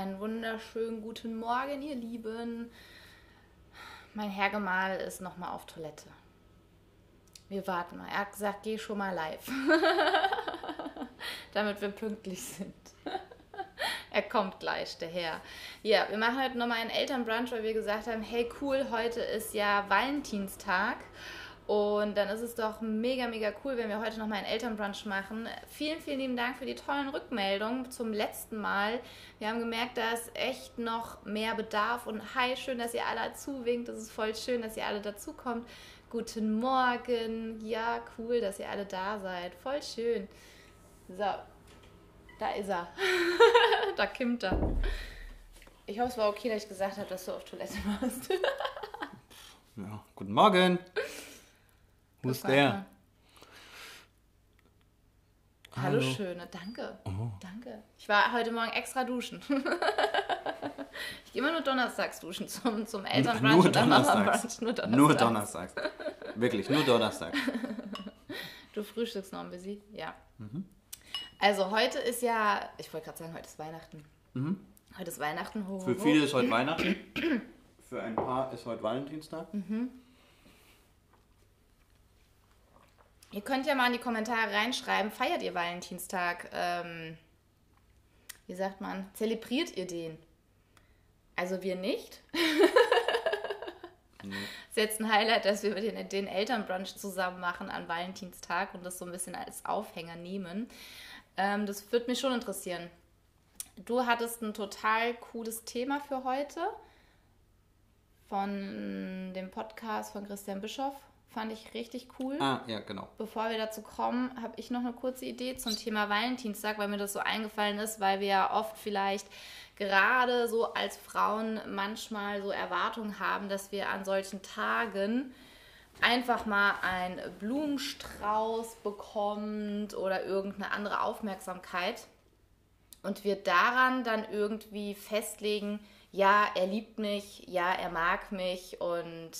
Einen wunderschönen guten Morgen, ihr Lieben. Mein Herr Gemahl ist nochmal auf Toilette. Wir warten mal. Er hat gesagt, geh schon mal live. Damit wir pünktlich sind. er kommt gleich, der Herr. Ja, wir machen heute nochmal einen Elternbrunch, weil wir gesagt haben, hey cool, heute ist ja Valentinstag. Und dann ist es doch mega, mega cool, wenn wir heute nochmal einen Elternbrunch machen. Vielen, vielen lieben Dank für die tollen Rückmeldungen zum letzten Mal. Wir haben gemerkt, da ist echt noch mehr Bedarf. Und hi, schön, dass ihr alle zuwinkt. Es ist voll schön, dass ihr alle dazukommt. Guten Morgen. Ja, cool, dass ihr alle da seid. Voll schön. So, da ist er. da kimmt er. Ich hoffe, es war okay, dass ich gesagt habe, dass du auf Toilette warst. ja, guten Morgen. Wo ist der? Hallo, Hallo Schöne, danke. Oh. Danke. Ich war heute Morgen extra duschen. ich gehe immer nur donnerstags duschen zum, zum Elternbrunch nur dann Mama-Brunch. Nur donnerstags. Nur donnerstags. Wirklich, nur donnerstags. du frühstückst noch ein bisschen? Ja. Mhm. Also heute ist ja, ich wollte gerade sagen, heute ist Weihnachten. Mhm. Heute ist Weihnachten. Ho, ho, Für viele ist heute Weihnachten. Für ein paar ist heute Valentinstag. Mhm. Ihr könnt ja mal in die Kommentare reinschreiben, feiert ihr Valentinstag? Ähm, wie sagt man? Zelebriert ihr den? Also wir nicht. nee. ist jetzt ein Highlight, dass wir den, den Elternbrunch zusammen machen an Valentinstag und das so ein bisschen als Aufhänger nehmen. Ähm, das würde mich schon interessieren. Du hattest ein total cooles Thema für heute von dem Podcast von Christian Bischoff. Fand ich richtig cool. Ah, ja, genau. Bevor wir dazu kommen, habe ich noch eine kurze Idee zum Thema Valentinstag, weil mir das so eingefallen ist, weil wir ja oft vielleicht gerade so als Frauen manchmal so Erwartungen haben, dass wir an solchen Tagen einfach mal einen Blumenstrauß bekommt oder irgendeine andere Aufmerksamkeit und wir daran dann irgendwie festlegen, ja, er liebt mich, ja, er mag mich und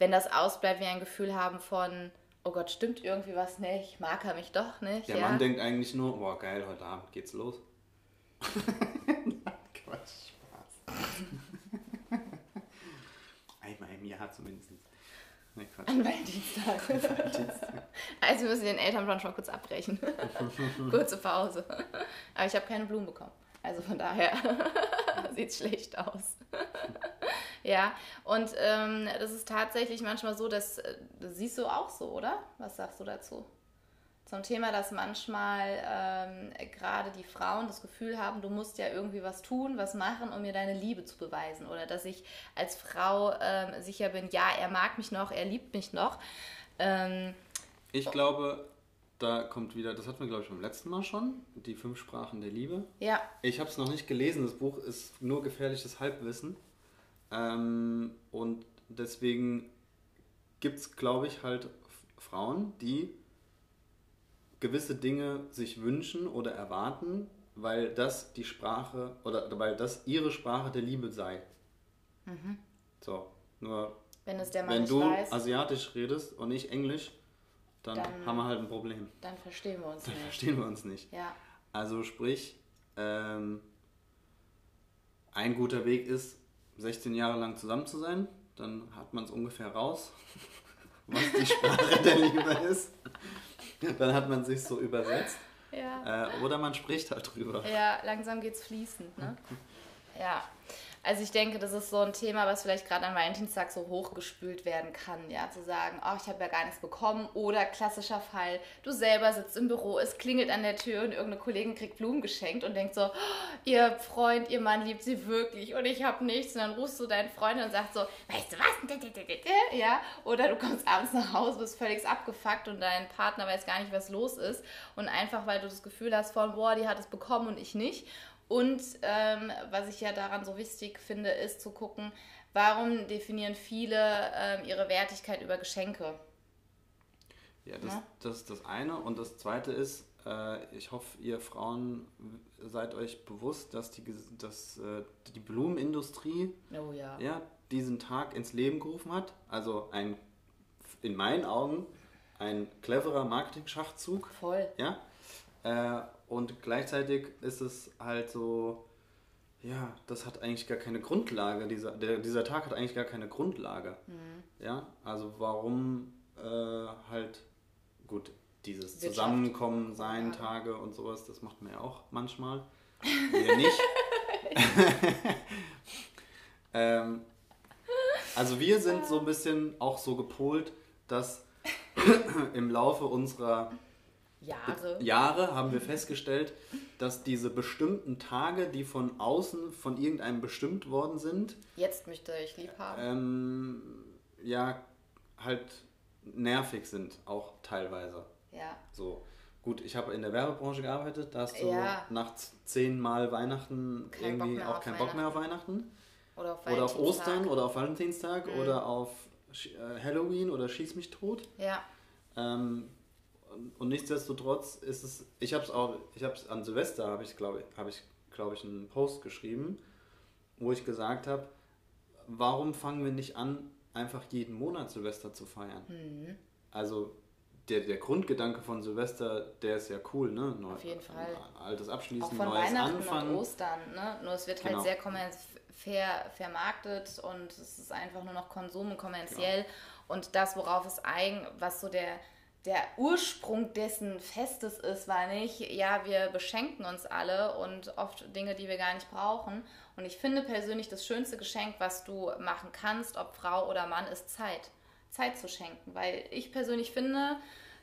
wenn das ausbleibt, wir ein Gefühl haben von, oh Gott, stimmt irgendwie was nicht, mag er mich doch nicht. Der ja? Mann denkt eigentlich nur, boah, geil, heute Abend geht's los. Quatsch, Spaß. Einmal im Jahr zumindest. Nee, An Valentinstag. also wir müssen den Elternbrunch mal kurz abbrechen. Kurze Pause. Aber ich habe keine Blumen bekommen. Also von daher sieht es schlecht aus. ja, und ähm, das ist tatsächlich manchmal so, dass, äh, das siehst du auch so, oder? Was sagst du dazu? Zum Thema, dass manchmal ähm, gerade die Frauen das Gefühl haben, du musst ja irgendwie was tun, was machen, um mir deine Liebe zu beweisen. Oder dass ich als Frau ähm, sicher bin, ja, er mag mich noch, er liebt mich noch. Ähm, ich glaube, da kommt wieder, das hatten wir glaube ich beim letzten Mal schon, die fünf Sprachen der Liebe. Ja. Ich habe es noch nicht gelesen, das Buch ist nur gefährliches Halbwissen. Ähm, und deswegen gibt es, glaube ich, halt Frauen, die gewisse Dinge sich wünschen oder erwarten, weil das die Sprache oder weil das ihre Sprache der Liebe sei. Mhm. So, nur wenn, es der Mann wenn du weiß, asiatisch redest und ich Englisch, dann, dann, haben wir halt ein Problem. Dann verstehen wir uns dann nicht. verstehen wir uns nicht. Ja. Also sprich, ähm, ein guter Weg ist, 16 Jahre lang zusammen zu sein, dann hat man es ungefähr raus, was die Sprache der Liebe ist. Dann hat man sich so übersetzt. Ja. Äh, oder man spricht halt drüber. Ja, langsam geht's fließend, ne? ja. Also ich denke, das ist so ein Thema, was vielleicht gerade an Valentinstag so hochgespült werden kann, ja, zu sagen, oh, ich habe ja gar nichts bekommen. Oder klassischer Fall, du selber sitzt im Büro, es klingelt an der Tür und irgendeine Kollegin kriegt Blumen geschenkt und denkt so, oh, ihr Freund, ihr Mann liebt sie wirklich und ich habe nichts. Und dann rufst du deinen Freund und sagst so, weißt du was? Ja, oder du kommst abends nach Hause, bist völlig abgefuckt und dein Partner weiß gar nicht, was los ist. Und einfach, weil du das Gefühl hast von, boah, die hat es bekommen und ich nicht und ähm, was ich ja daran so wichtig finde, ist zu gucken, warum definieren viele ähm, ihre Wertigkeit über Geschenke. Ja, das, ja? das ist das eine. Und das zweite ist, äh, ich hoffe, ihr Frauen seid euch bewusst, dass die, dass, äh, die Blumenindustrie oh, ja. Ja, diesen Tag ins Leben gerufen hat. Also ein, in meinen Augen, ein cleverer ja, das hat eigentlich gar keine Grundlage. Dieser, der, dieser Tag hat eigentlich gar keine Grundlage. Mhm. Ja, also warum äh, halt, gut, dieses Zusammenkommen, sein, Tage und sowas, das macht man ja auch manchmal. Wir nicht. ähm, also wir sind so ein bisschen auch so gepolt, dass im Laufe unserer Jahre. Jahre haben wir festgestellt, dass diese bestimmten Tage, die von außen von irgendeinem bestimmt worden sind, jetzt möchte ich lieb haben, ähm, ja, halt nervig sind, auch teilweise. Ja. So. Gut, ich habe in der Werbebranche gearbeitet, da hast du Ja. nach zehnmal Weihnachten Kein irgendwie auch keinen Bock mehr auf Weihnachten. Oder auf, Oder auf. Ostern oder auf Valentinstag Mhm. oder auf äh, Halloween oder Schieß mich tot. Ja. Ähm, und, nichtsdestotrotz ist es, ich habe es auch, ich habe es an Silvester, habe ich glaube habe ich, glaube ich, einen Post geschrieben, wo ich gesagt habe, warum fangen wir nicht an, einfach jeden Monat Silvester zu feiern? Mhm. Also der, der Grundgedanke von Silvester, der ist ja cool, ne? Neu, Auf jeden Fall. Altes Auch Abschließen, von neues Weihnachten Anfangen. und Ostern, ne? Nur es wird Genau. halt sehr kommer- fair, vermarktet und es ist einfach nur noch Konsum und kommerziell. Und das, worauf es eigen, was so der, der Ursprung dessen Festes ist, war nicht, ja, wir beschenken uns alle und oft Dinge, die wir gar nicht brauchen. Und ich finde persönlich, das schönste Geschenk, was du machen kannst, ob Frau oder Mann, ist Zeit. Zeit zu schenken. Weil ich persönlich finde,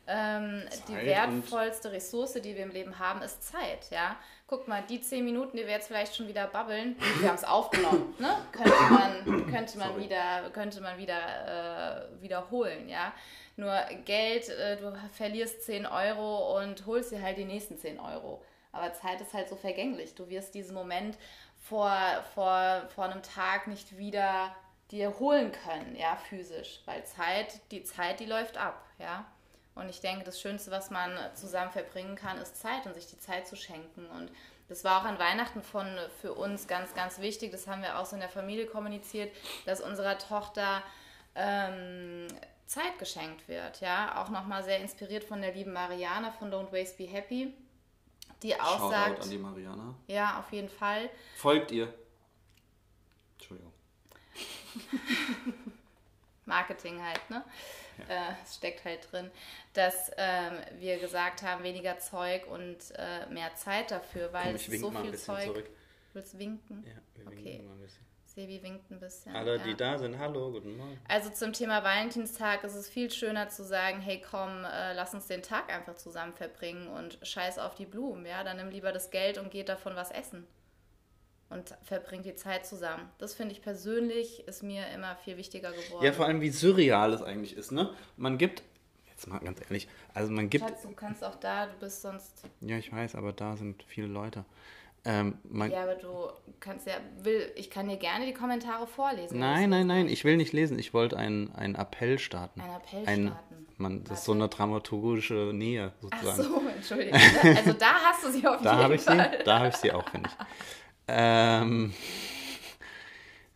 ähm, die wertvollste Ressource, die wir im Leben haben, ist Zeit. Ja? Guck mal, die zehn Minuten, die wir jetzt vielleicht schon wieder babbeln, wir haben es aufgenommen, ne? könnte man, könnte man Sorry. wieder, könnte man wieder äh, wiederholen. Ja? Nur Geld, äh, du verlierst 10 Euro und holst dir halt die nächsten 10 Euro. Aber Zeit ist halt so vergänglich. Du wirst diesen Moment vor, vor, vor einem Tag nicht wieder dir holen können, ja, physisch. Weil Zeit, die Zeit, die läuft ab, ja. Und ich denke, das Schönste, was man zusammen verbringen kann, ist Zeit und sich die Zeit zu schenken. Und das war auch an Weihnachten von für uns ganz, ganz wichtig. Das haben wir auch so in der Familie kommuniziert, dass unserer Tochter ähm, Zeit geschenkt wird. Ja, auch nochmal sehr inspiriert von der lieben Mariana von Don't Waste Be Happy, die auch Shoutout sagt, an die Mariana. ja, auf jeden Fall. Folgt ihr. Entschuldigung. Marketing halt, ne? Äh, es steckt halt drin, dass ähm, wir gesagt haben, weniger Zeug und äh, mehr Zeit dafür, weil Komm, es so mal ein viel Zeug. zurück. Willst du winken? Ja, wir Okay. winken mal ein bisschen. Sebi winkt ein bisschen. Alle, ja. die da sind, hallo, guten Morgen. Also zum Thema Valentinstag ist es viel schöner zu sagen, hey komm, äh, lass uns den Tag einfach zusammen verbringen und scheiß auf die Blumen, ja, dann nimm lieber das Geld und geht davon was essen und verbringt die Zeit zusammen. Das finde ich persönlich ist mir immer viel wichtiger geworden. Ja, vor allem wie surreal es eigentlich ist, ne? Man gibt, jetzt mal ganz ehrlich, also man gibt, Schatz, du kannst auch da, du bist sonst ja ich weiß, aber da sind viele Leute. Ähm, Ja, aber du kannst ja, will, ich kann dir gerne die Kommentare vorlesen. nein, nein, nein, ich will nicht lesen. Ich wollte einen, einen Appell starten. Ein Appell Ein- starten. Man, das ist so eine dramaturgische Nähe Ach sozusagen. so, entschuldige. Also da hast du sie auf Da jeden habe ich sie, Fall. da habe ich sie auch, finde ich. Ähm,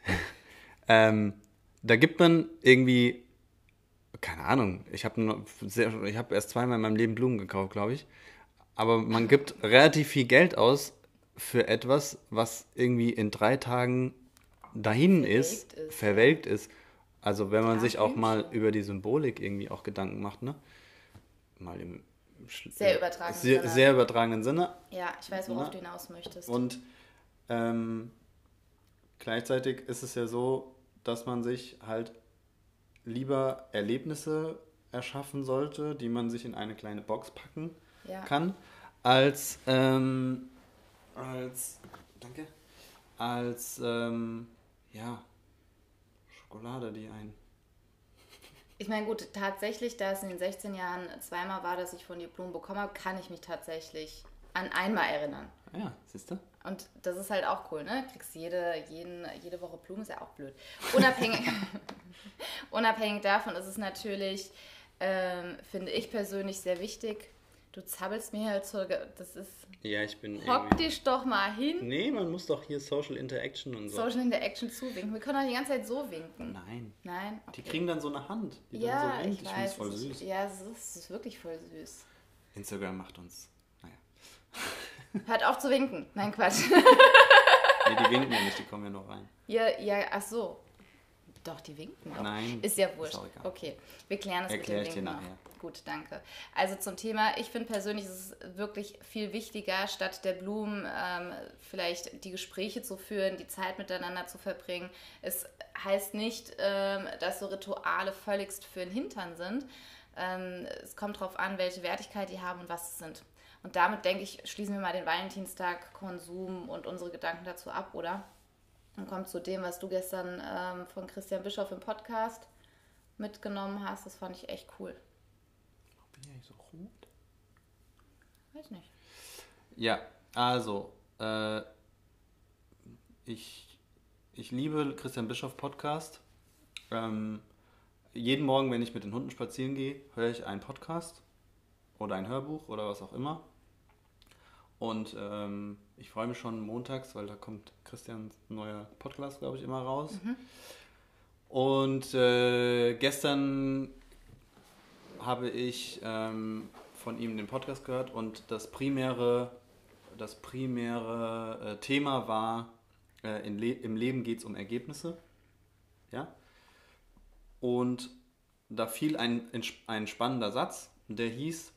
ähm, da gibt man irgendwie, keine Ahnung, ich habe hab erst zweimal in meinem Leben Blumen gekauft, glaube ich. Aber man gibt relativ viel Geld aus für etwas, was irgendwie in drei Tagen dahin ist, Verwelkt ist, verwelkt ist. Also wenn man Ja, sich auch mal Blümchen. über die Symbolik irgendwie auch Gedanken macht, ne? Mal im Sehr übertragenen sehr, Sinne. sehr übertragenen Sinne. Ja, ich weiß, worauf Na? du hinaus möchtest. Und ähm, gleichzeitig ist es ja so, dass man sich halt lieber Erlebnisse erschaffen sollte, die man sich in eine kleine Box packen ja. kann, als ähm, als danke als ähm, ja Schokolade, die ein Ich meine, gut, tatsächlich, da es in den 16 Jahren zweimal war, dass ich von dir Blumen bekommen habe, kann ich mich tatsächlich an einmal erinnern. ah ja, siehst du? Und das ist halt auch cool, ne? Kriegst jede, jeden, jede Woche Blumen, ist ja auch blöd. Unabhängig, unabhängig davon ist es natürlich, ähm, finde ich persönlich sehr wichtig. Du zappelst mir halt so, das ist, Ja, ich bin hock dich doch mal hin, Nee, man muss doch hier Social Interaction und so. Social Interaction zuwinken. Wir können doch die ganze Zeit so winken. Nein. Nein? Die Okay. kriegen dann so eine Hand, die ja, dann so winkt. ich Ich weiß. voll ist, süß. Ja, es ist, ist wirklich voll süß. Instagram macht uns. Naja. Hört auf zu winken. Nein, Quatsch. nee, die winken ja nicht, die kommen ja noch rein. Ja, ja, ach so. Doch, die winken doch. Nein. Ist ja wurscht. Ist okay, wir klären das Erklär mit dem Winken nachher. noch. Gut, danke. Also zum Thema, ich finde persönlich ist es wirklich viel wichtiger, statt der Blumen ähm, vielleicht die Gespräche zu führen, die Zeit miteinander zu verbringen. Es heißt nicht, ähm, dass so Rituale völligst für den Hintern sind. Ähm, es kommt darauf an, welche Wertigkeit die haben und was es sind. Und damit, denke ich, schließen wir mal den Valentinstag, Konsum und unsere Gedanken dazu ab, oder? Und kommt zu dem, was du gestern ähm, von Christian Bischoff im Podcast mitgenommen hast. Das fand ich echt cool. Bin ich eigentlich so rot? Weiß nicht. Ja, also, äh, ich, ich liebe Christian Bischoff Podcast. Ähm, jeden Morgen, wenn ich mit den Hunden spazieren gehe, höre ich einen Podcast oder ein Hörbuch oder was auch immer. Und ähm, ich freue mich schon montags, weil da kommt Christians neuer Podcast, glaube ich, immer raus. Und äh, gestern habe ich ähm, von ihm den Podcast gehört und das primäre, das primäre äh, Thema war, äh, Le im Leben geht es um Ergebnisse. Ja? Und da fiel ein, ein spannender Satz, der hieß,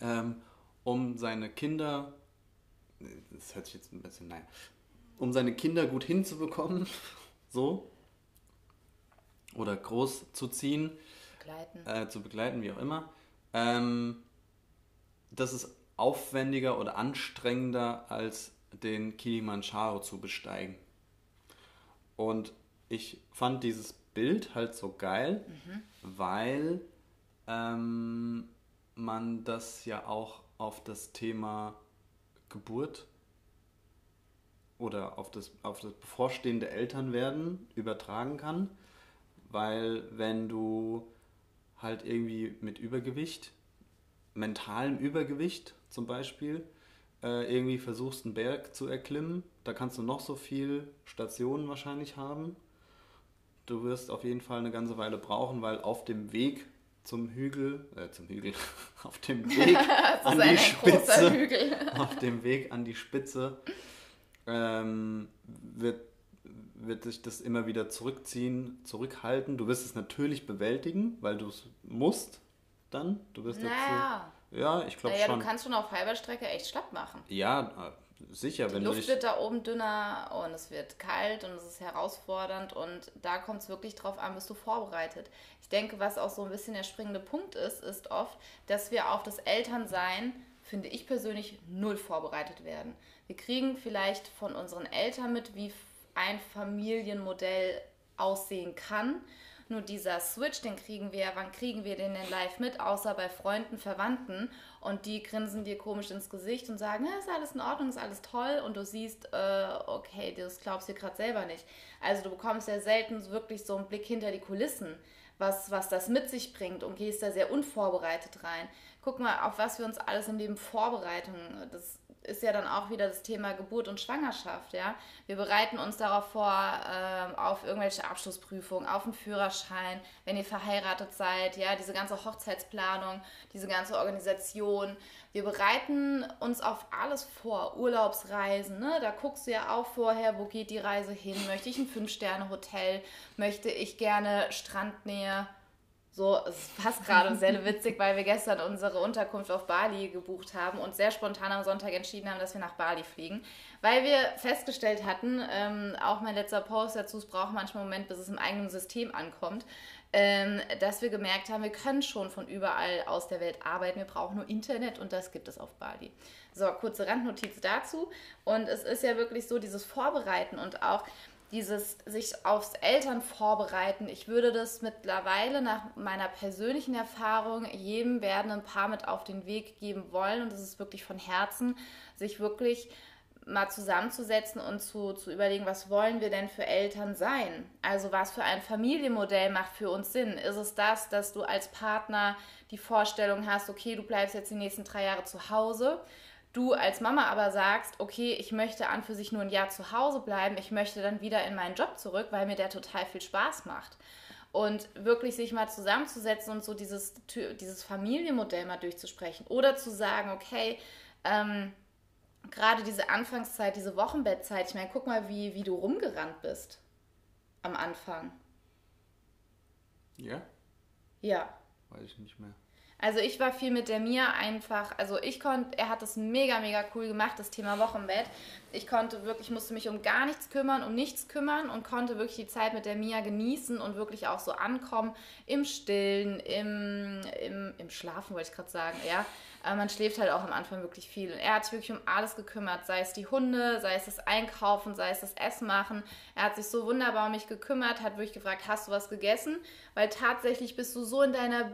ähm, um seine Kinder, das hört sich jetzt ein bisschen, naja, um seine Kinder gut hinzubekommen, so, oder groß zu ziehen, Begleiten. äh, zu begleiten, wie auch immer, ähm, das ist aufwendiger oder anstrengender als den Kilimanjaro zu besteigen. Und ich fand dieses Bild halt so geil, weil ähm, man das ja auch auf das Thema Geburt oder auf das, auf das bevorstehende Elternwerden übertragen kann. Weil wenn du halt irgendwie mit Übergewicht, mentalem Übergewicht zum Beispiel, äh, irgendwie versuchst, einen Berg zu erklimmen, da kannst du noch so viel Stationen wahrscheinlich haben. Du wirst auf jeden Fall eine ganze Weile brauchen, weil auf dem Weg zum Hügel, äh, zum Hügel, auf dem Weg an die Spitze, auf dem Weg an die Spitze ähm, wird, wird sich das immer wieder zurückziehen, zurückhalten. Du wirst es natürlich bewältigen, weil du es musst dann. Du wirst Naja, dazu. Ja, ich glaube naja schon. du kannst schon auf halber Strecke echt schlapp machen. ja, äh, sicher, Die wenn du Luft dich. wird da oben dünner und es wird kalt und es ist herausfordernd und da kommt es wirklich drauf an, bist du vorbereitet. Ich denke, was auch so ein bisschen der springende Punkt ist, ist oft, dass wir auf das Elternsein, finde ich persönlich, null vorbereitet werden. Wir kriegen vielleicht von unseren Eltern mit, wie ein Familienmodell aussehen kann. Nur dieser Switch, den kriegen wir, wann kriegen wir den denn live mit, außer bei Freunden, Verwandten und die grinsen dir komisch ins Gesicht und sagen, ist alles in Ordnung, ist alles toll und du siehst, äh, okay, das glaubst du gerade selber nicht. Also du bekommst ja selten wirklich so einen Blick hinter die Kulissen, was, was das mit sich bringt und gehst da sehr unvorbereitet rein. Guck mal, auf was wir uns alles im Leben vorbereiten. Das ist ja dann auch wieder das Thema Geburt und Schwangerschaft, ja. Wir bereiten uns darauf vor, ähm, auf irgendwelche Abschlussprüfungen, auf einen Führerschein, wenn ihr verheiratet seid, ja, diese ganze Hochzeitsplanung, diese ganze Organisation. Wir bereiten uns auf alles vor, Urlaubsreisen, ne? Da guckst du ja auch vorher, wo geht die Reise hin? Möchte ich ein Fünf-Sterne-Hotel? Möchte ich gerne Strandnähe? So, es passt gerade sehr witzig, weil wir gestern unsere Unterkunft auf Bali gebucht haben und sehr spontan am Sonntag entschieden haben, dass wir nach Bali fliegen. Weil wir festgestellt hatten, ähm, auch mein letzter Post dazu, es braucht manchmal einen Moment, bis es im eigenen System ankommt, ähm, dass wir gemerkt haben, wir können schon von überall aus der Welt arbeiten, wir brauchen nur Internet und das gibt es auf Bali. So, kurze Randnotiz dazu. Und es ist ja wirklich so, dieses Vorbereiten und auch dieses sich aufs Eltern vorbereiten. Ich würde das mittlerweile nach meiner persönlichen Erfahrung jedem werdenden Paar mit auf den Weg geben wollen. Und das ist wirklich von Herzen, sich wirklich mal zusammenzusetzen und zu, zu überlegen, was wollen wir denn für Eltern sein? Also was für ein Familienmodell macht für uns Sinn? Ist es das, dass du als Partner die Vorstellung hast, okay, du bleibst jetzt die nächsten drei Jahre zu Hause? Du als Mama aber sagst, okay, ich möchte an für sich nur ein Jahr zu Hause bleiben, ich möchte dann wieder in meinen Job zurück, weil mir der total viel Spaß macht. Und wirklich sich mal zusammenzusetzen und so dieses, dieses Familienmodell mal durchzusprechen. Oder zu sagen, okay, ähm, gerade diese Anfangszeit, diese Wochenbettzeit, ich meine, guck mal, wie, wie du rumgerannt bist am Anfang. Ja? Ja. Weiß ich nicht mehr. Also ich war viel mit der Mia einfach, also ich konnte, er hat das mega, mega cool gemacht, das Thema Wochenbett. Ich konnte wirklich, musste mich um gar nichts kümmern, um nichts kümmern und konnte wirklich die Zeit mit der Mia genießen und wirklich auch so ankommen im Stillen, im, im, im Schlafen, wollte ich gerade sagen, ja. Aber man schläft halt auch am Anfang wirklich viel. Und er hat sich wirklich um alles gekümmert, sei es die Hunde, sei es das Einkaufen, sei es das Essen machen. Er hat sich so wunderbar um mich gekümmert, hat wirklich gefragt, hast du was gegessen? Weil tatsächlich bist du so in deiner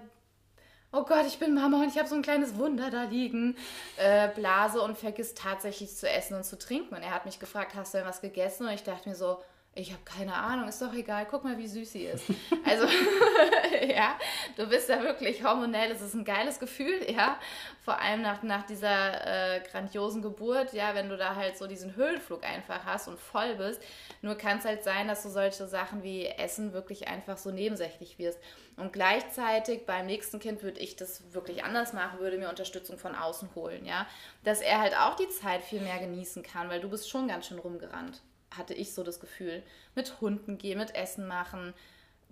oh Gott, ich bin Mama und ich habe so ein kleines Wunder da liegen, äh, blase und vergiss tatsächlich zu essen und zu trinken. Und er hat mich gefragt, hast du denn was gegessen? Und ich dachte mir so, ich habe keine Ahnung, ist doch egal, guck mal, wie süß sie ist. Also, ja, du bist da wirklich hormonell, es ist ein geiles Gefühl, ja. Vor allem nach, nach dieser äh, grandiosen Geburt, ja, wenn du da halt so diesen Höhenflug einfach hast und voll bist. Nur kann es halt sein, dass du solche Sachen wie Essen wirklich einfach so nebensächlich wirst. Und gleichzeitig beim nächsten Kind würde ich das wirklich anders machen, würde mir Unterstützung von außen holen, ja. Dass er halt auch die Zeit viel mehr genießen kann, weil du bist schon ganz schön rumgerannt hatte ich so das Gefühl. Mit Hunden gehen, mit Essen machen.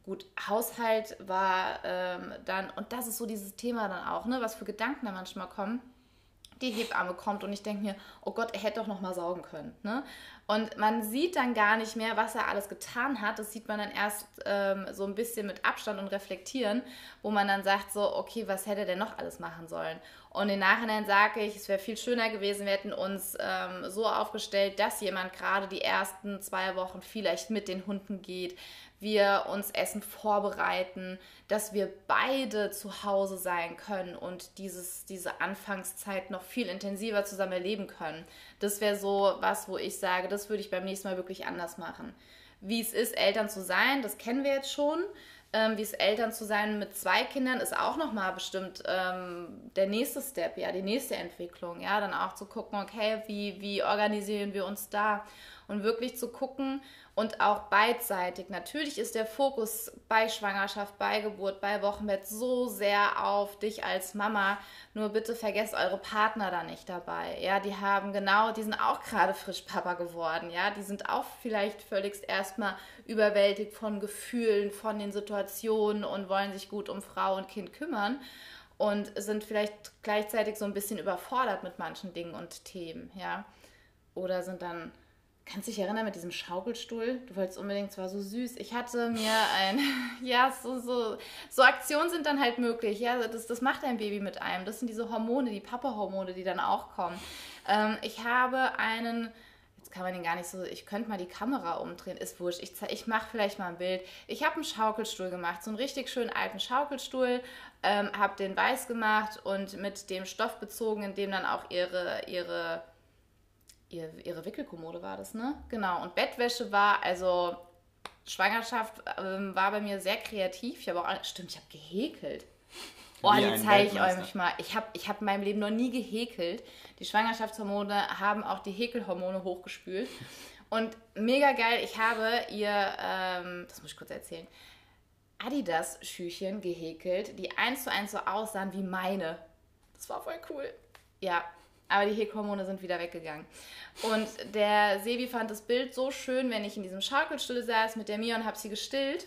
Gut, Haushalt war ähm, dann, und das ist so dieses Thema dann auch, ne, was für Gedanken da manchmal kommen. Die Hebamme kommt und ich denke mir, oh Gott, er hätte doch noch mal saugen können. Ne? Und man sieht dann gar nicht mehr, was er alles getan hat. Das sieht man dann erst ähm, so ein bisschen mit Abstand und reflektieren, wo man dann sagt so, okay, was hätte er denn noch alles machen sollen? Und im Nachhinein sage ich, es wäre viel schöner gewesen, wir hätten uns ähm, so aufgestellt, dass jemand gerade die ersten zwei Wochen vielleicht mit den Hunden geht, wir uns Essen vorbereiten, dass wir beide zu Hause sein können und dieses, diese Anfangszeit noch viel intensiver zusammen erleben können. Das wäre so was, wo ich sage, das würde ich beim nächsten Mal wirklich anders machen. Wie es ist, Eltern zu sein, das kennen wir jetzt schon ähm, wie es Eltern zu sein mit zwei Kindern ist auch nochmal bestimmt ähm, der nächste Step, ja, die nächste Entwicklung, ja, dann auch zu gucken, okay, wie, wie organisieren wir uns da und wirklich zu gucken und auch beidseitig. Natürlich ist der Fokus bei Schwangerschaft, bei Geburt, bei Wochenbett so sehr auf dich als Mama. Nur bitte vergesst eure Partner da nicht dabei. Ja, die haben genau, die sind auch gerade frisch Papa geworden. Ja, die sind auch vielleicht völligst erstmal überwältigt von Gefühlen, von den Situationen und wollen sich gut um Frau und Kind kümmern und sind vielleicht gleichzeitig so ein bisschen überfordert mit manchen Dingen und Themen. Ja, oder sind dann Kannst du dich erinnern mit diesem Schaukelstuhl? Du wolltest unbedingt, es war so süß. Ich hatte mir ein, ja, so, so, so Aktionen sind dann halt möglich. Ja, das, das macht ein Baby mit einem. Das sind diese Hormone, die Papa-Hormone, die dann auch kommen. Ähm, ich habe einen, jetzt kann man den gar nicht so, ich könnte mal die Kamera umdrehen, ist wurscht. Ich, ich mache vielleicht mal ein Bild. Ich habe einen Schaukelstuhl gemacht, so einen richtig schönen alten Schaukelstuhl, ähm, habe den weiß gemacht und mit dem Stoff bezogen, in dem dann auch ihre, ihre ihr, ihre Wickelkommode war das, ne? Genau. Und Bettwäsche war, also Schwangerschaft ähm, war bei mir sehr kreativ. Ich habe auch, stimmt, ich habe gehäkelt. Oh, die zeige ich euch mal. Ich habe ich hab in meinem Leben noch nie gehäkelt. Die Schwangerschaftshormone haben auch die Häkelhormone hochgespült. Und mega geil, ich habe ihr, ähm, das muss ich kurz erzählen, Adidas-Schüchen gehäkelt, die eins zu eins so aussahen wie meine. Das war voll cool. Ja, aber die Häkhormone sind wieder weggegangen. Und der Sebi fand das Bild so schön, wenn ich in diesem Schaukelstuhl saß mit der Mia und habe sie gestillt,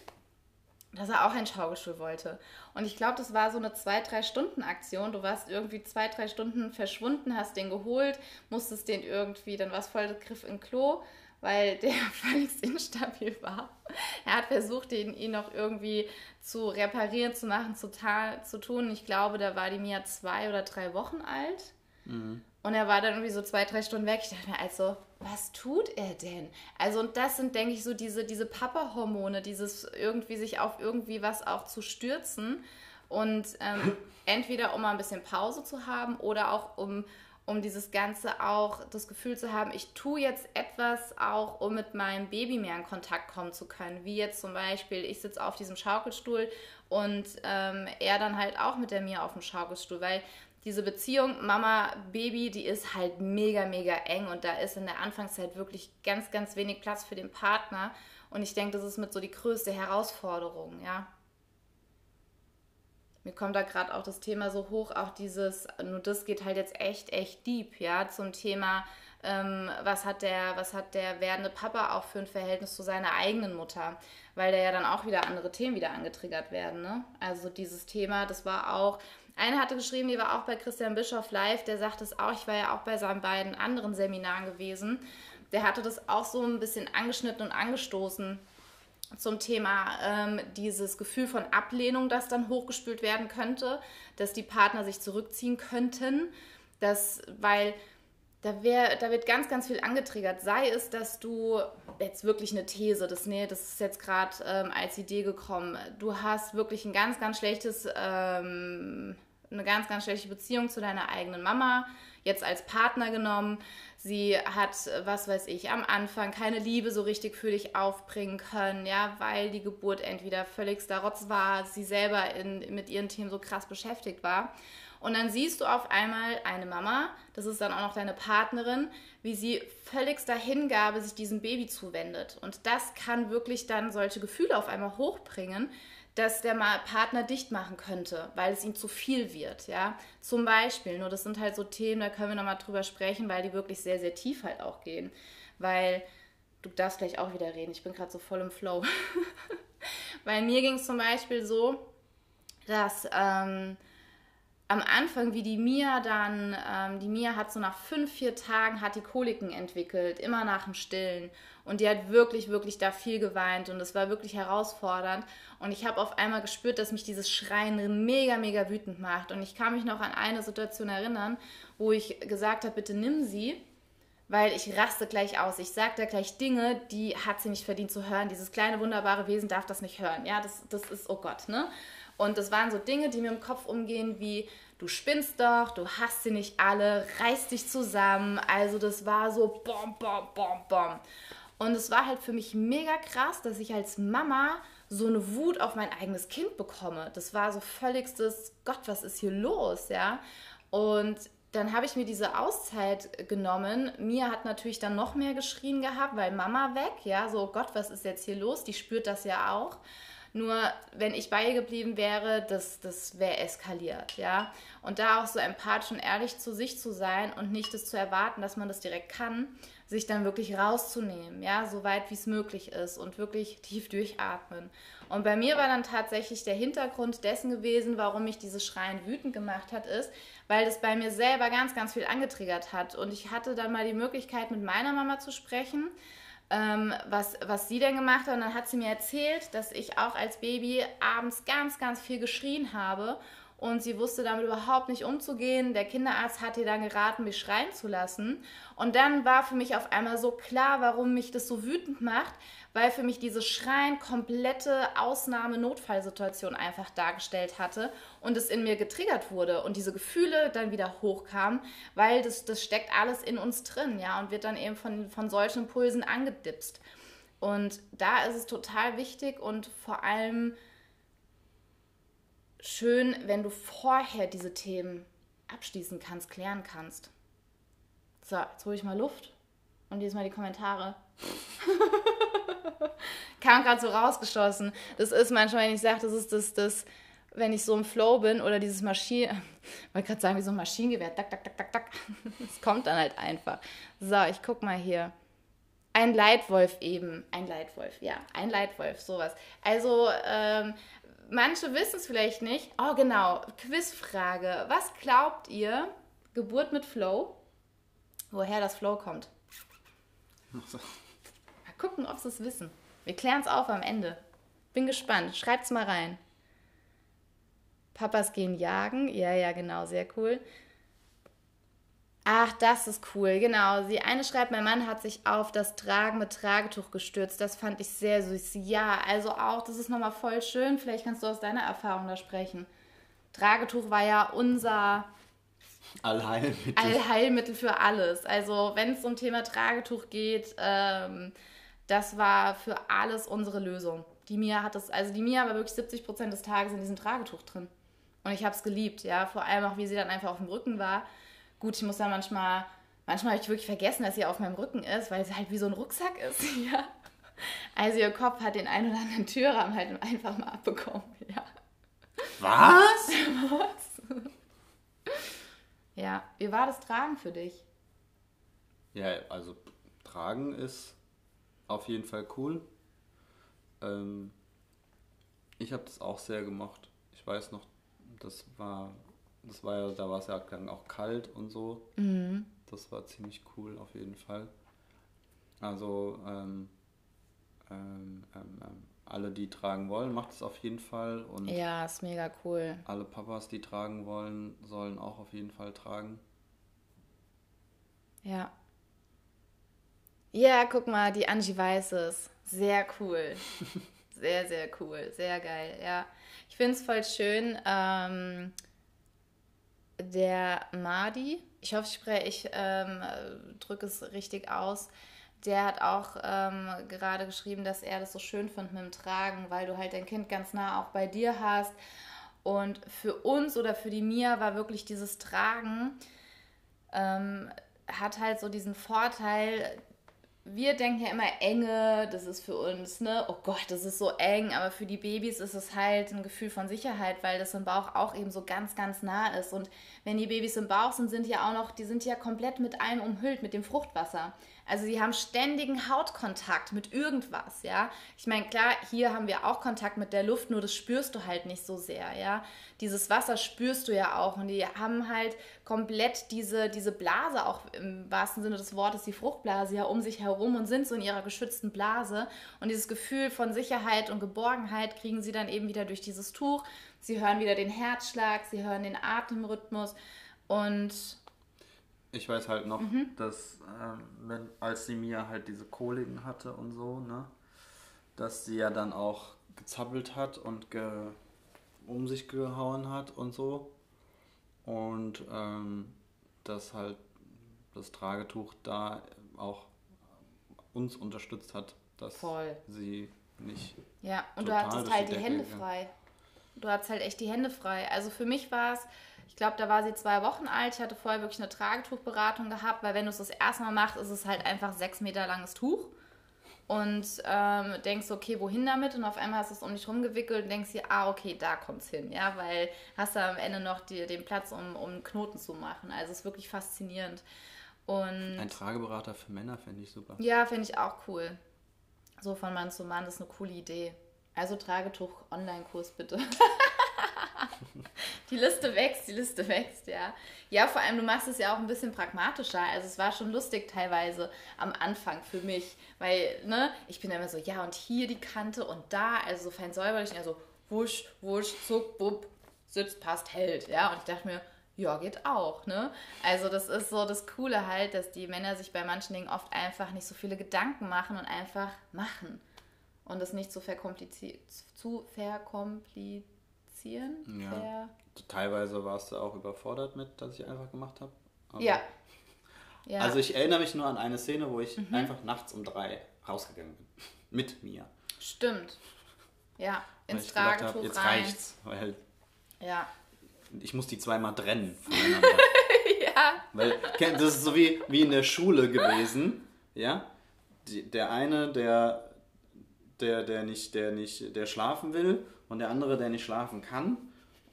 dass er auch einen Schaukelstuhl wollte. Und ich glaube, das war so eine zwei, drei Stunden Aktion. Du warst irgendwie zwei, drei Stunden verschwunden, hast den geholt, musstest den irgendwie, dann war es voll Griff in Klo, weil der völlig instabil war. Er hat versucht, ihn, ihn noch irgendwie zu reparieren, zu machen, zu, zu tun. Ich glaube, da war die Mia zwei oder drei Wochen alt. Mhm. Und er war dann irgendwie so zwei, drei Stunden weg. Ich dachte mir, also, was tut er denn? Also, und das sind, denke ich, so diese, diese Papa-Hormone, dieses irgendwie sich auf irgendwie was auch zu stürzen. Und ähm, entweder um mal ein bisschen Pause zu haben oder auch um, um dieses Ganze auch das Gefühl zu haben, ich tue jetzt etwas auch, um mit meinem Baby mehr in Kontakt kommen zu können. Wie jetzt zum Beispiel, ich sitze auf diesem Schaukelstuhl und ähm, er dann halt auch mit der mir auf dem Schaukelstuhl, weil diese Beziehung Mama-Baby, die ist halt mega, mega eng und da ist in der Anfangszeit wirklich ganz, ganz wenig Platz für den Partner. Und ich denke, das ist mit so die größte Herausforderung, ja. mir kommt da gerade auch das Thema so hoch, auch dieses, nur das geht halt jetzt echt, echt deep, ja, zum Thema, ähm, was, hat der, was hat der werdende Papa auch für ein Verhältnis zu seiner eigenen Mutter, weil da ja dann auch wieder andere Themen wieder angetriggert werden, ne? Also dieses Thema, das war auch, eine hatte geschrieben, die war auch bei Christian Bischoff live, der sagt es auch, ich war ja auch bei seinen beiden anderen Seminaren gewesen, der hatte das auch so ein bisschen angeschnitten und angestoßen, zum Thema ähm, dieses Gefühl von Ablehnung, das dann hochgespült werden könnte, dass die Partner sich zurückziehen könnten, dass, weil da, wär, da wird ganz, ganz viel angetriggert. Sei es, dass du jetzt wirklich eine These, das, nee, das ist jetzt gerade ähm, als Idee gekommen, du hast wirklich ein ganz, ganz schlechtes, ähm, eine ganz, ganz schlechte Beziehung zu deiner eigenen Mama, jetzt als Partner genommen Sie hat, was weiß ich, am Anfang keine Liebe so richtig für dich aufbringen können, ja, weil die Geburt entweder völlig Rotz war, sie selber in, mit ihren Themen so krass beschäftigt war. Und dann siehst du auf einmal eine Mama, das ist dann auch noch deine Partnerin, wie sie völligster Hingabe sich diesem Baby zuwendet. Und das kann wirklich dann solche Gefühle auf einmal hochbringen, dass der Partner dicht machen könnte, weil es ihm zu viel wird, ja. Zum Beispiel, nur das sind halt so Themen, da können wir nochmal drüber sprechen, weil die wirklich sehr, sehr tief halt auch gehen. Weil, du darfst gleich auch wieder reden, ich bin gerade so voll im Flow. weil mir ging es zum Beispiel so, dass ähm, am Anfang, wie die Mia dann, ähm, die Mia hat so nach fünf, vier Tagen hat die Koliken entwickelt, immer nach dem Stillen. Und die hat wirklich, wirklich da viel geweint und es war wirklich herausfordernd. Und ich habe auf einmal gespürt, dass mich dieses Schreien mega, mega wütend macht. Und ich kann mich noch an eine Situation erinnern, wo ich gesagt habe, bitte nimm sie, weil ich raste gleich aus. Ich sage da gleich Dinge, die hat sie nicht verdient zu hören. Dieses kleine, wunderbare Wesen darf das nicht hören. Ja, das, das ist, oh Gott, ne? Und das waren so Dinge, die mir im Kopf umgehen, wie du spinnst doch, du hast sie nicht alle, reiß dich zusammen. Also das war so bom, bom, bom, bom. Und es war halt für mich mega krass, dass ich als Mama so eine Wut auf mein eigenes Kind bekomme. Das war so völligstes, Gott, was ist hier los, ja? Und dann habe ich mir diese Auszeit genommen. Mia hat natürlich dann noch mehr geschrien gehabt, weil Mama weg, ja, so Gott, was ist jetzt hier los? Die spürt das ja auch. Nur wenn ich bei ihr geblieben wäre, das, das wäre eskaliert, ja. Und da auch so empathisch und ehrlich zu sich zu sein und nicht das zu erwarten, dass man das direkt kann, sich dann wirklich rauszunehmen, ja, so weit wie es möglich ist und wirklich tief durchatmen. Und bei mir war dann tatsächlich der Hintergrund dessen gewesen, warum mich dieses Schreien wütend gemacht hat, ist, weil das bei mir selber ganz, ganz viel angetriggert hat. Und ich hatte dann mal die Möglichkeit, mit meiner Mama zu sprechen ähm, was, was sie denn gemacht hat. Und dann hat sie mir erzählt, dass ich auch als Baby abends ganz, ganz viel geschrien habe. Und sie wusste damit überhaupt nicht umzugehen. Der Kinderarzt hat ihr dann geraten, mich schreien zu lassen. Und dann war für mich auf einmal so klar, warum mich das so wütend macht, weil für mich dieses Schreien komplette Ausnahme-Notfallsituation einfach dargestellt hatte und es in mir getriggert wurde und diese Gefühle dann wieder hochkamen, weil das, das steckt alles in uns drin, ja, und wird dann eben von, von solchen Impulsen angedipst. Und da ist es total wichtig und vor allem schön, wenn du vorher diese Themen abschließen kannst, klären kannst. So, jetzt hole ich mal Luft und lese mal die Kommentare. Kam gerade so rausgeschossen. Das ist manchmal, wenn ich sage, das ist das, das, wenn ich so im Flow bin oder dieses Maschinen, wollte gerade sagen, wie so ein Maschinengewehr, tak, tak, tak, tak, tak. Das kommt dann halt einfach. So, ich guck mal hier. Ein Leitwolf eben. Ein Leitwolf, ja. Ein Leitwolf, sowas. Also, ähm, manche wissen es vielleicht nicht. Oh, genau. Quizfrage. Was glaubt ihr, Geburt mit Flow, woher das Flow kommt? Mal gucken, ob sie es wissen. Wir klären es auf am Ende. Bin gespannt. Schreibt's mal rein. Papas gehen jagen. Ja, ja, genau. Sehr cool. Ach, das ist cool, genau. Die eine schreibt, mein Mann hat sich auf das Tragen mit Tragetuch gestürzt. Das fand ich sehr süß. Ja, also auch, das ist nochmal voll schön. Vielleicht kannst du aus deiner Erfahrung da sprechen. Tragetuch war ja unser Allheilmittel. Allheilmittel für alles. Also wenn es um Thema Tragetuch geht, ähm, das war für alles unsere Lösung. Die Mia hat das, also die Mia war wirklich 70 Prozent des Tages in diesem Tragetuch drin. Und ich habe es geliebt, ja. Vor allem auch, wie sie dann einfach auf dem Rücken war. Gut, ich muss da manchmal, manchmal habe ich wirklich vergessen, dass sie auf meinem Rücken ist, weil sie halt wie so ein Rucksack ist, ja. Also ihr Kopf hat den einen oder anderen Türrahmen halt einfach mal abbekommen, ja. Was? Was? Ja, wie war das Tragen für dich? Ja, also Tragen ist auf jeden Fall cool. Ähm, ich habe das auch sehr gemocht. Ich weiß noch, das war, das war ja, da war es ja auch kalt und so. Mhm. Das war ziemlich cool auf jeden Fall. Also ähm, ähm, ähm, ähm alle, die tragen wollen, macht es auf jeden Fall. Und ja, ist mega cool. Alle Papas, die tragen wollen, sollen auch auf jeden Fall tragen. Ja. Ja, guck mal, die Angie weiß es. Sehr cool. sehr, sehr cool. Sehr geil, ja. Ich finde es voll schön. Ähm, der Madi, ich hoffe, ich, spreche, ich ähm, drücke es richtig aus, der hat auch ähm, gerade geschrieben, dass er das so schön fand mit dem Tragen, weil du halt dein Kind ganz nah auch bei dir hast. Und für uns oder für die Mia war wirklich dieses Tragen, ähm, hat halt so diesen Vorteil, wir denken ja immer Enge, das ist für uns, ne, oh Gott, das ist so eng, aber für die Babys ist es halt ein Gefühl von Sicherheit, weil das im Bauch auch eben so ganz, ganz nah ist. Und wenn die Babys im Bauch sind, sind ja auch noch, die sind ja komplett mit allem umhüllt, mit dem Fruchtwasser. Also sie haben ständigen Hautkontakt mit irgendwas, ja. Ich meine, klar, hier haben wir auch Kontakt mit der Luft, nur das spürst du halt nicht so sehr, ja. Dieses Wasser spürst du ja auch und die haben halt komplett diese, diese Blase, auch im wahrsten Sinne des Wortes, die Fruchtblase ja um sich herum und sind so in ihrer geschützten Blase. Und dieses Gefühl von Sicherheit und Geborgenheit kriegen sie dann eben wieder durch dieses Tuch. Sie hören wieder den Herzschlag, sie hören den Atemrhythmus und ich weiß halt noch, mhm. dass ähm, wenn, als sie mir halt diese Koliken hatte und so, ne, dass sie ja dann auch gezappelt hat und ge, um sich gehauen hat und so. Und ähm, dass halt das Tragetuch da auch uns unterstützt hat, dass Voll. sie nicht. Ja, und du hattest halt die, die Hände frei. Du hattest halt echt die Hände frei. Also für mich war es ich glaube, da war sie zwei Wochen alt. Ich hatte vorher wirklich eine Tragetuchberatung gehabt, weil wenn du es das erste Mal machst, ist es halt einfach sechs Meter langes Tuch. Und ähm, denkst, okay, wohin damit? Und auf einmal hast du es um dich rumgewickelt und denkst dir, ah, okay, da kommt es hin, ja, weil hast du am Ende noch die, den Platz, um, um Knoten zu machen. Also es ist wirklich faszinierend. Und Ein Trageberater für Männer fände ich super. Ja, finde ich auch cool. So von Mann zu Mann, das ist eine coole Idee. Also Tragetuch-Online-Kurs bitte. die Liste wächst, die Liste wächst, ja. Ja, vor allem, du machst es ja auch ein bisschen pragmatischer. Also es war schon lustig teilweise am Anfang für mich, weil, ne, ich bin immer so, ja, und hier die Kante und da, also so fein säuberlich, also wusch, wusch, zuck, bupp, sitzt, passt, hält, ja. Und ich dachte mir, ja, geht auch, ne? Also das ist so das Coole halt, dass die Männer sich bei manchen Dingen oft einfach nicht so viele Gedanken machen und einfach machen. Und das nicht zu verkompliziert, zu verkompliziert kommunizieren. Ja. Teilweise warst du auch überfordert mit, dass ich einfach gemacht habe. Ja. ja. Also ich erinnere mich nur an eine Szene, wo ich mhm. einfach nachts um drei rausgegangen bin. Mit mir. Stimmt. Ja, ins Tragetuch hab, jetzt rein. reicht's, weil ja. ich muss die zweimal trennen voneinander. ja. Weil das ist so wie, wie in der Schule gewesen, ja. Die, der eine, der, der, der nicht, der nicht, der schlafen will und der andere, der nicht schlafen kann.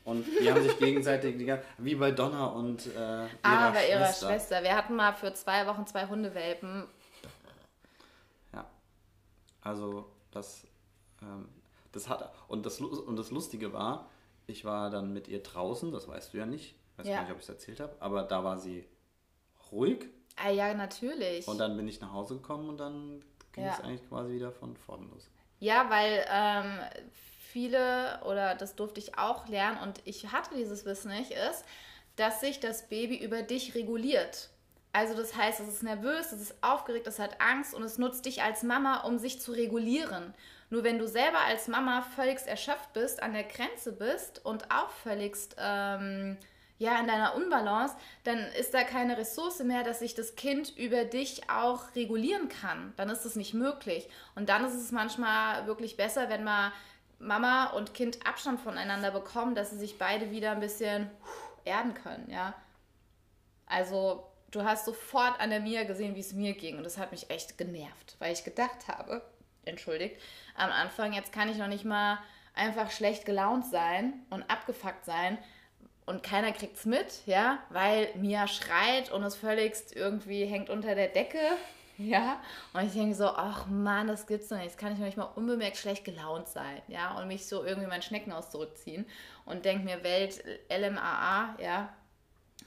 Und die haben sich gegenseitig, die, wie bei Donna und äh, ihrer ah, bei ihrer Schwester. Schwester. Wir hatten mal für zwei Wochen zwei Hundewelpen. Ja. Also, das, ähm, das hat, und das, und das Lustige war, ich war dann mit ihr draußen, das weißt du ja nicht, ich weiß ja. gar nicht, ob ich es erzählt habe, aber da war sie ruhig. Ah ja, natürlich. Und dann bin ich nach Hause gekommen und dann ging ja. es eigentlich quasi wieder von vorne los. Ja, weil ähm, viele, oder das durfte ich auch lernen und ich hatte dieses Wissen nicht, ist, dass sich das Baby über dich reguliert. Also das heißt, es ist nervös, es ist aufgeregt, es hat Angst und es nutzt dich als Mama, um sich zu regulieren. Nur wenn du selber als Mama völlig erschöpft bist, an der Grenze bist und auch völlig ähm, ja, in deiner Unbalance, dann ist da keine Ressource mehr, dass sich das Kind über dich auch regulieren kann. Dann ist es nicht möglich. Und dann ist es manchmal wirklich besser, wenn man Mama und Kind Abstand voneinander bekommen, dass sie sich beide wieder ein bisschen erden können, ja. Also, du hast sofort an der Mia gesehen, wie es mir ging. Und das hat mich echt genervt, weil ich gedacht habe, entschuldigt, am Anfang, jetzt kann ich noch nicht mal einfach schlecht gelaunt sein und abgefuckt sein. Und keiner kriegt's mit, ja, weil Mia schreit und es völligst irgendwie hängt unter der Decke, ja, und ich denke so, ach Mann, das gibt's doch nicht, jetzt kann ich manchmal unbemerkt schlecht gelaunt sein, ja, und mich so irgendwie mein Schneckenhaus zurückziehen und denke mir, Welt, LMAA, ja,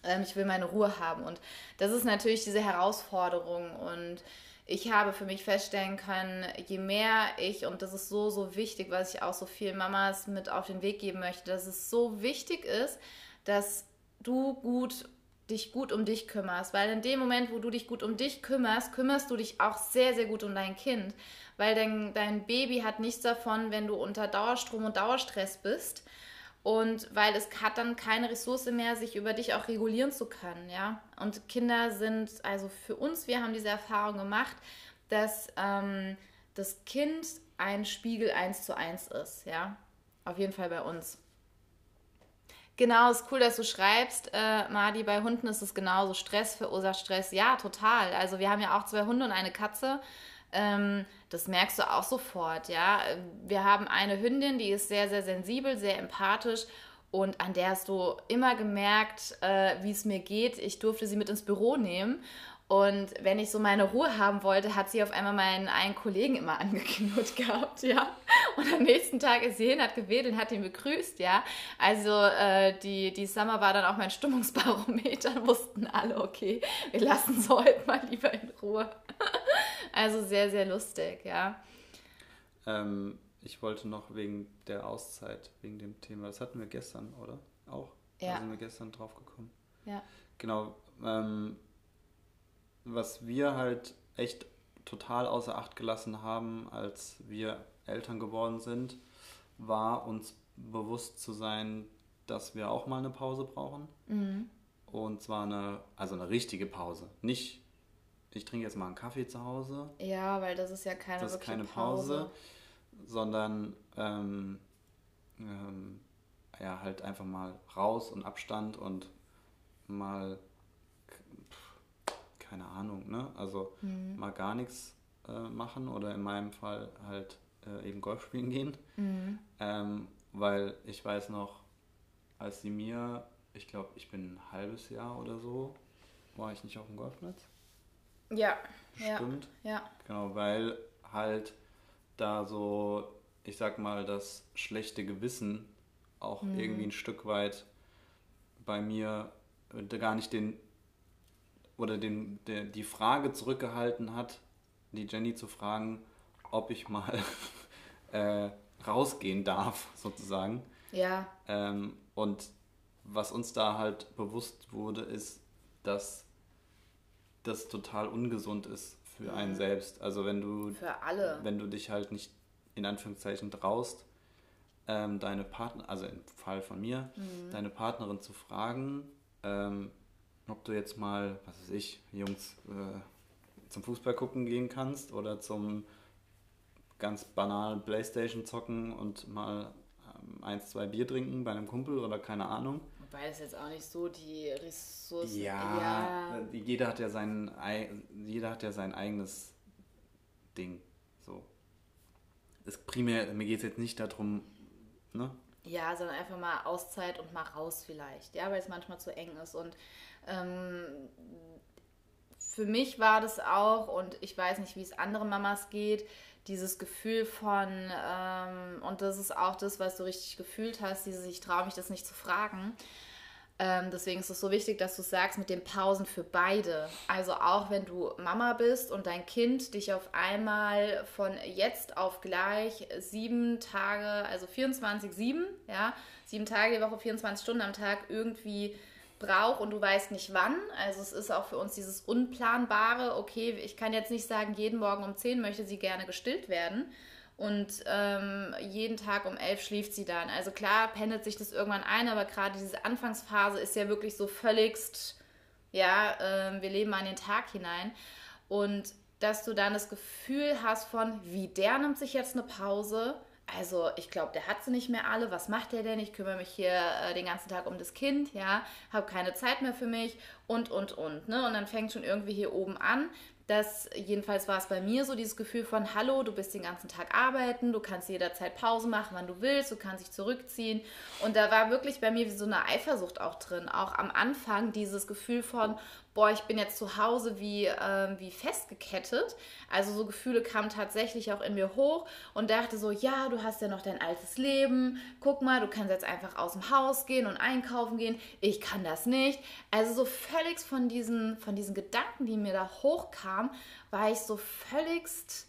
ähm, ich will meine Ruhe haben. Und das ist natürlich diese Herausforderung. Und ich habe für mich feststellen können, je mehr ich, und das ist so, so wichtig, was ich auch so vielen Mamas mit auf den Weg geben möchte, dass es so wichtig ist, dass du gut dich gut um dich kümmerst, weil in dem Moment, wo du dich gut um dich kümmerst, kümmerst du dich auch sehr, sehr gut um dein Kind, weil dein, dein Baby hat nichts davon, wenn du unter Dauerstrom und Dauerstress bist und weil es hat dann keine Ressource mehr, sich über dich auch regulieren zu können, ja. Und Kinder sind, also für uns, wir haben diese Erfahrung gemacht, dass ähm, das Kind ein Spiegel eins zu eins ist, ja. Auf jeden Fall bei uns. Genau, ist cool, dass du schreibst, äh, Madi. Bei Hunden ist es genauso. Stress verursacht Stress. Ja, total. Also wir haben ja auch zwei Hunde und eine Katze. Ähm, das merkst du auch sofort, ja. Wir haben eine Hündin, die ist sehr, sehr sensibel, sehr empathisch und an der hast du immer gemerkt, äh, wie es mir geht. Ich durfte sie mit ins Büro nehmen und wenn ich so meine Ruhe haben wollte, hat sie auf einmal meinen einen Kollegen immer angeknurrt gehabt, ja. Und am nächsten Tag ist sie hin, hat gewedelt und hat ihn begrüßt, ja. Also äh, die, die Summer war dann auch mein Stimmungsbarometer, wussten alle, okay, wir lassen sie heute mal lieber in Ruhe. also sehr, sehr lustig, ja. Ähm, ich wollte noch wegen der Auszeit, wegen dem Thema, das hatten wir gestern, oder? Auch? Ja. Da sind wir gestern drauf gekommen. Ja. Genau. Ähm, was wir halt echt total außer Acht gelassen haben, als wir Eltern geworden sind, war uns bewusst zu sein, dass wir auch mal eine Pause brauchen. Mhm. Und zwar eine, also eine richtige Pause. Nicht, ich trinke jetzt mal einen Kaffee zu Hause. Ja, weil das ist ja keine, das ist keine Pause, Pause sondern ähm, ähm, ja, halt einfach mal raus und Abstand und mal ne? Also mhm. mal gar nichts äh, machen oder in meinem Fall halt äh, eben Golf spielen gehen. Mhm. Ähm, weil ich weiß noch, als sie mir, ich glaube, ich bin ein halbes Jahr oder so, war ich nicht auf dem Golfplatz. Ja. Stimmt. Ja. ja. Genau, weil halt da so, ich sag mal, das schlechte Gewissen auch mhm. irgendwie ein Stück weit bei mir äh, gar nicht den oder den, der, die Frage zurückgehalten hat, die Jenny zu fragen, ob ich mal äh, rausgehen darf, sozusagen. Ja. Ähm, und was uns da halt bewusst wurde, ist, dass das total ungesund ist für einen mhm. selbst. Also wenn du für alle. wenn du dich halt nicht in Anführungszeichen traust, ähm, deine Partner, also im Fall von mir, mhm. deine Partnerin zu fragen, ähm, ob du jetzt mal, was weiß ich, Jungs, äh, zum Fußball gucken gehen kannst oder zum ganz banalen Playstation zocken und mal ähm, eins, zwei Bier trinken bei einem Kumpel oder keine Ahnung. Wobei das jetzt auch nicht so die Ressourcen. Ja, ja. Äh, jeder hat ja sein jeder hat ja sein eigenes Ding. So. Das primär, mir geht es jetzt nicht darum, ne? Ja, sondern einfach mal Auszeit und mal raus vielleicht, ja, weil es manchmal zu eng ist. Und ähm, für mich war das auch, und ich weiß nicht, wie es anderen Mamas geht, dieses Gefühl von, ähm, und das ist auch das, was du richtig gefühlt hast, dieses, ich traue mich das nicht zu fragen. Ähm, deswegen ist es so wichtig, dass du sagst mit den Pausen für beide. Also auch wenn du Mama bist und dein Kind dich auf einmal von jetzt auf gleich sieben Tage, also 24, sieben, ja, sieben Tage die Woche, 24 Stunden am Tag irgendwie braucht und du weißt nicht wann. Also es ist auch für uns dieses Unplanbare, okay, ich kann jetzt nicht sagen, jeden Morgen um 10 möchte sie gerne gestillt werden und ähm, jeden Tag um 11 schläft sie dann. Also klar pendelt sich das irgendwann ein, aber gerade diese Anfangsphase ist ja wirklich so völligst, ja, äh, wir leben an den Tag hinein und dass du dann das Gefühl hast von, wie der nimmt sich jetzt eine Pause, also ich glaube, der hat sie nicht mehr alle. Was macht der denn? Ich kümmere mich hier äh, den ganzen Tag um das Kind, ja, habe keine Zeit mehr für mich und, und, und. Ne? Und dann fängt schon irgendwie hier oben an, dass jedenfalls war es bei mir so dieses Gefühl von, hallo, du bist den ganzen Tag arbeiten, du kannst jederzeit Pause machen, wann du willst, du kannst dich zurückziehen. Und da war wirklich bei mir wie so eine Eifersucht auch drin. Auch am Anfang dieses Gefühl von, boah, ich bin jetzt zu Hause wie, äh, wie festgekettet. Also so Gefühle kamen tatsächlich auch in mir hoch und dachte so, ja, du hast ja noch dein altes Leben. Guck mal, du kannst jetzt einfach aus dem Haus gehen und einkaufen gehen. Ich kann das nicht. Also so völlig von diesen, von diesen Gedanken, die mir da hochkamen, war ich so völligst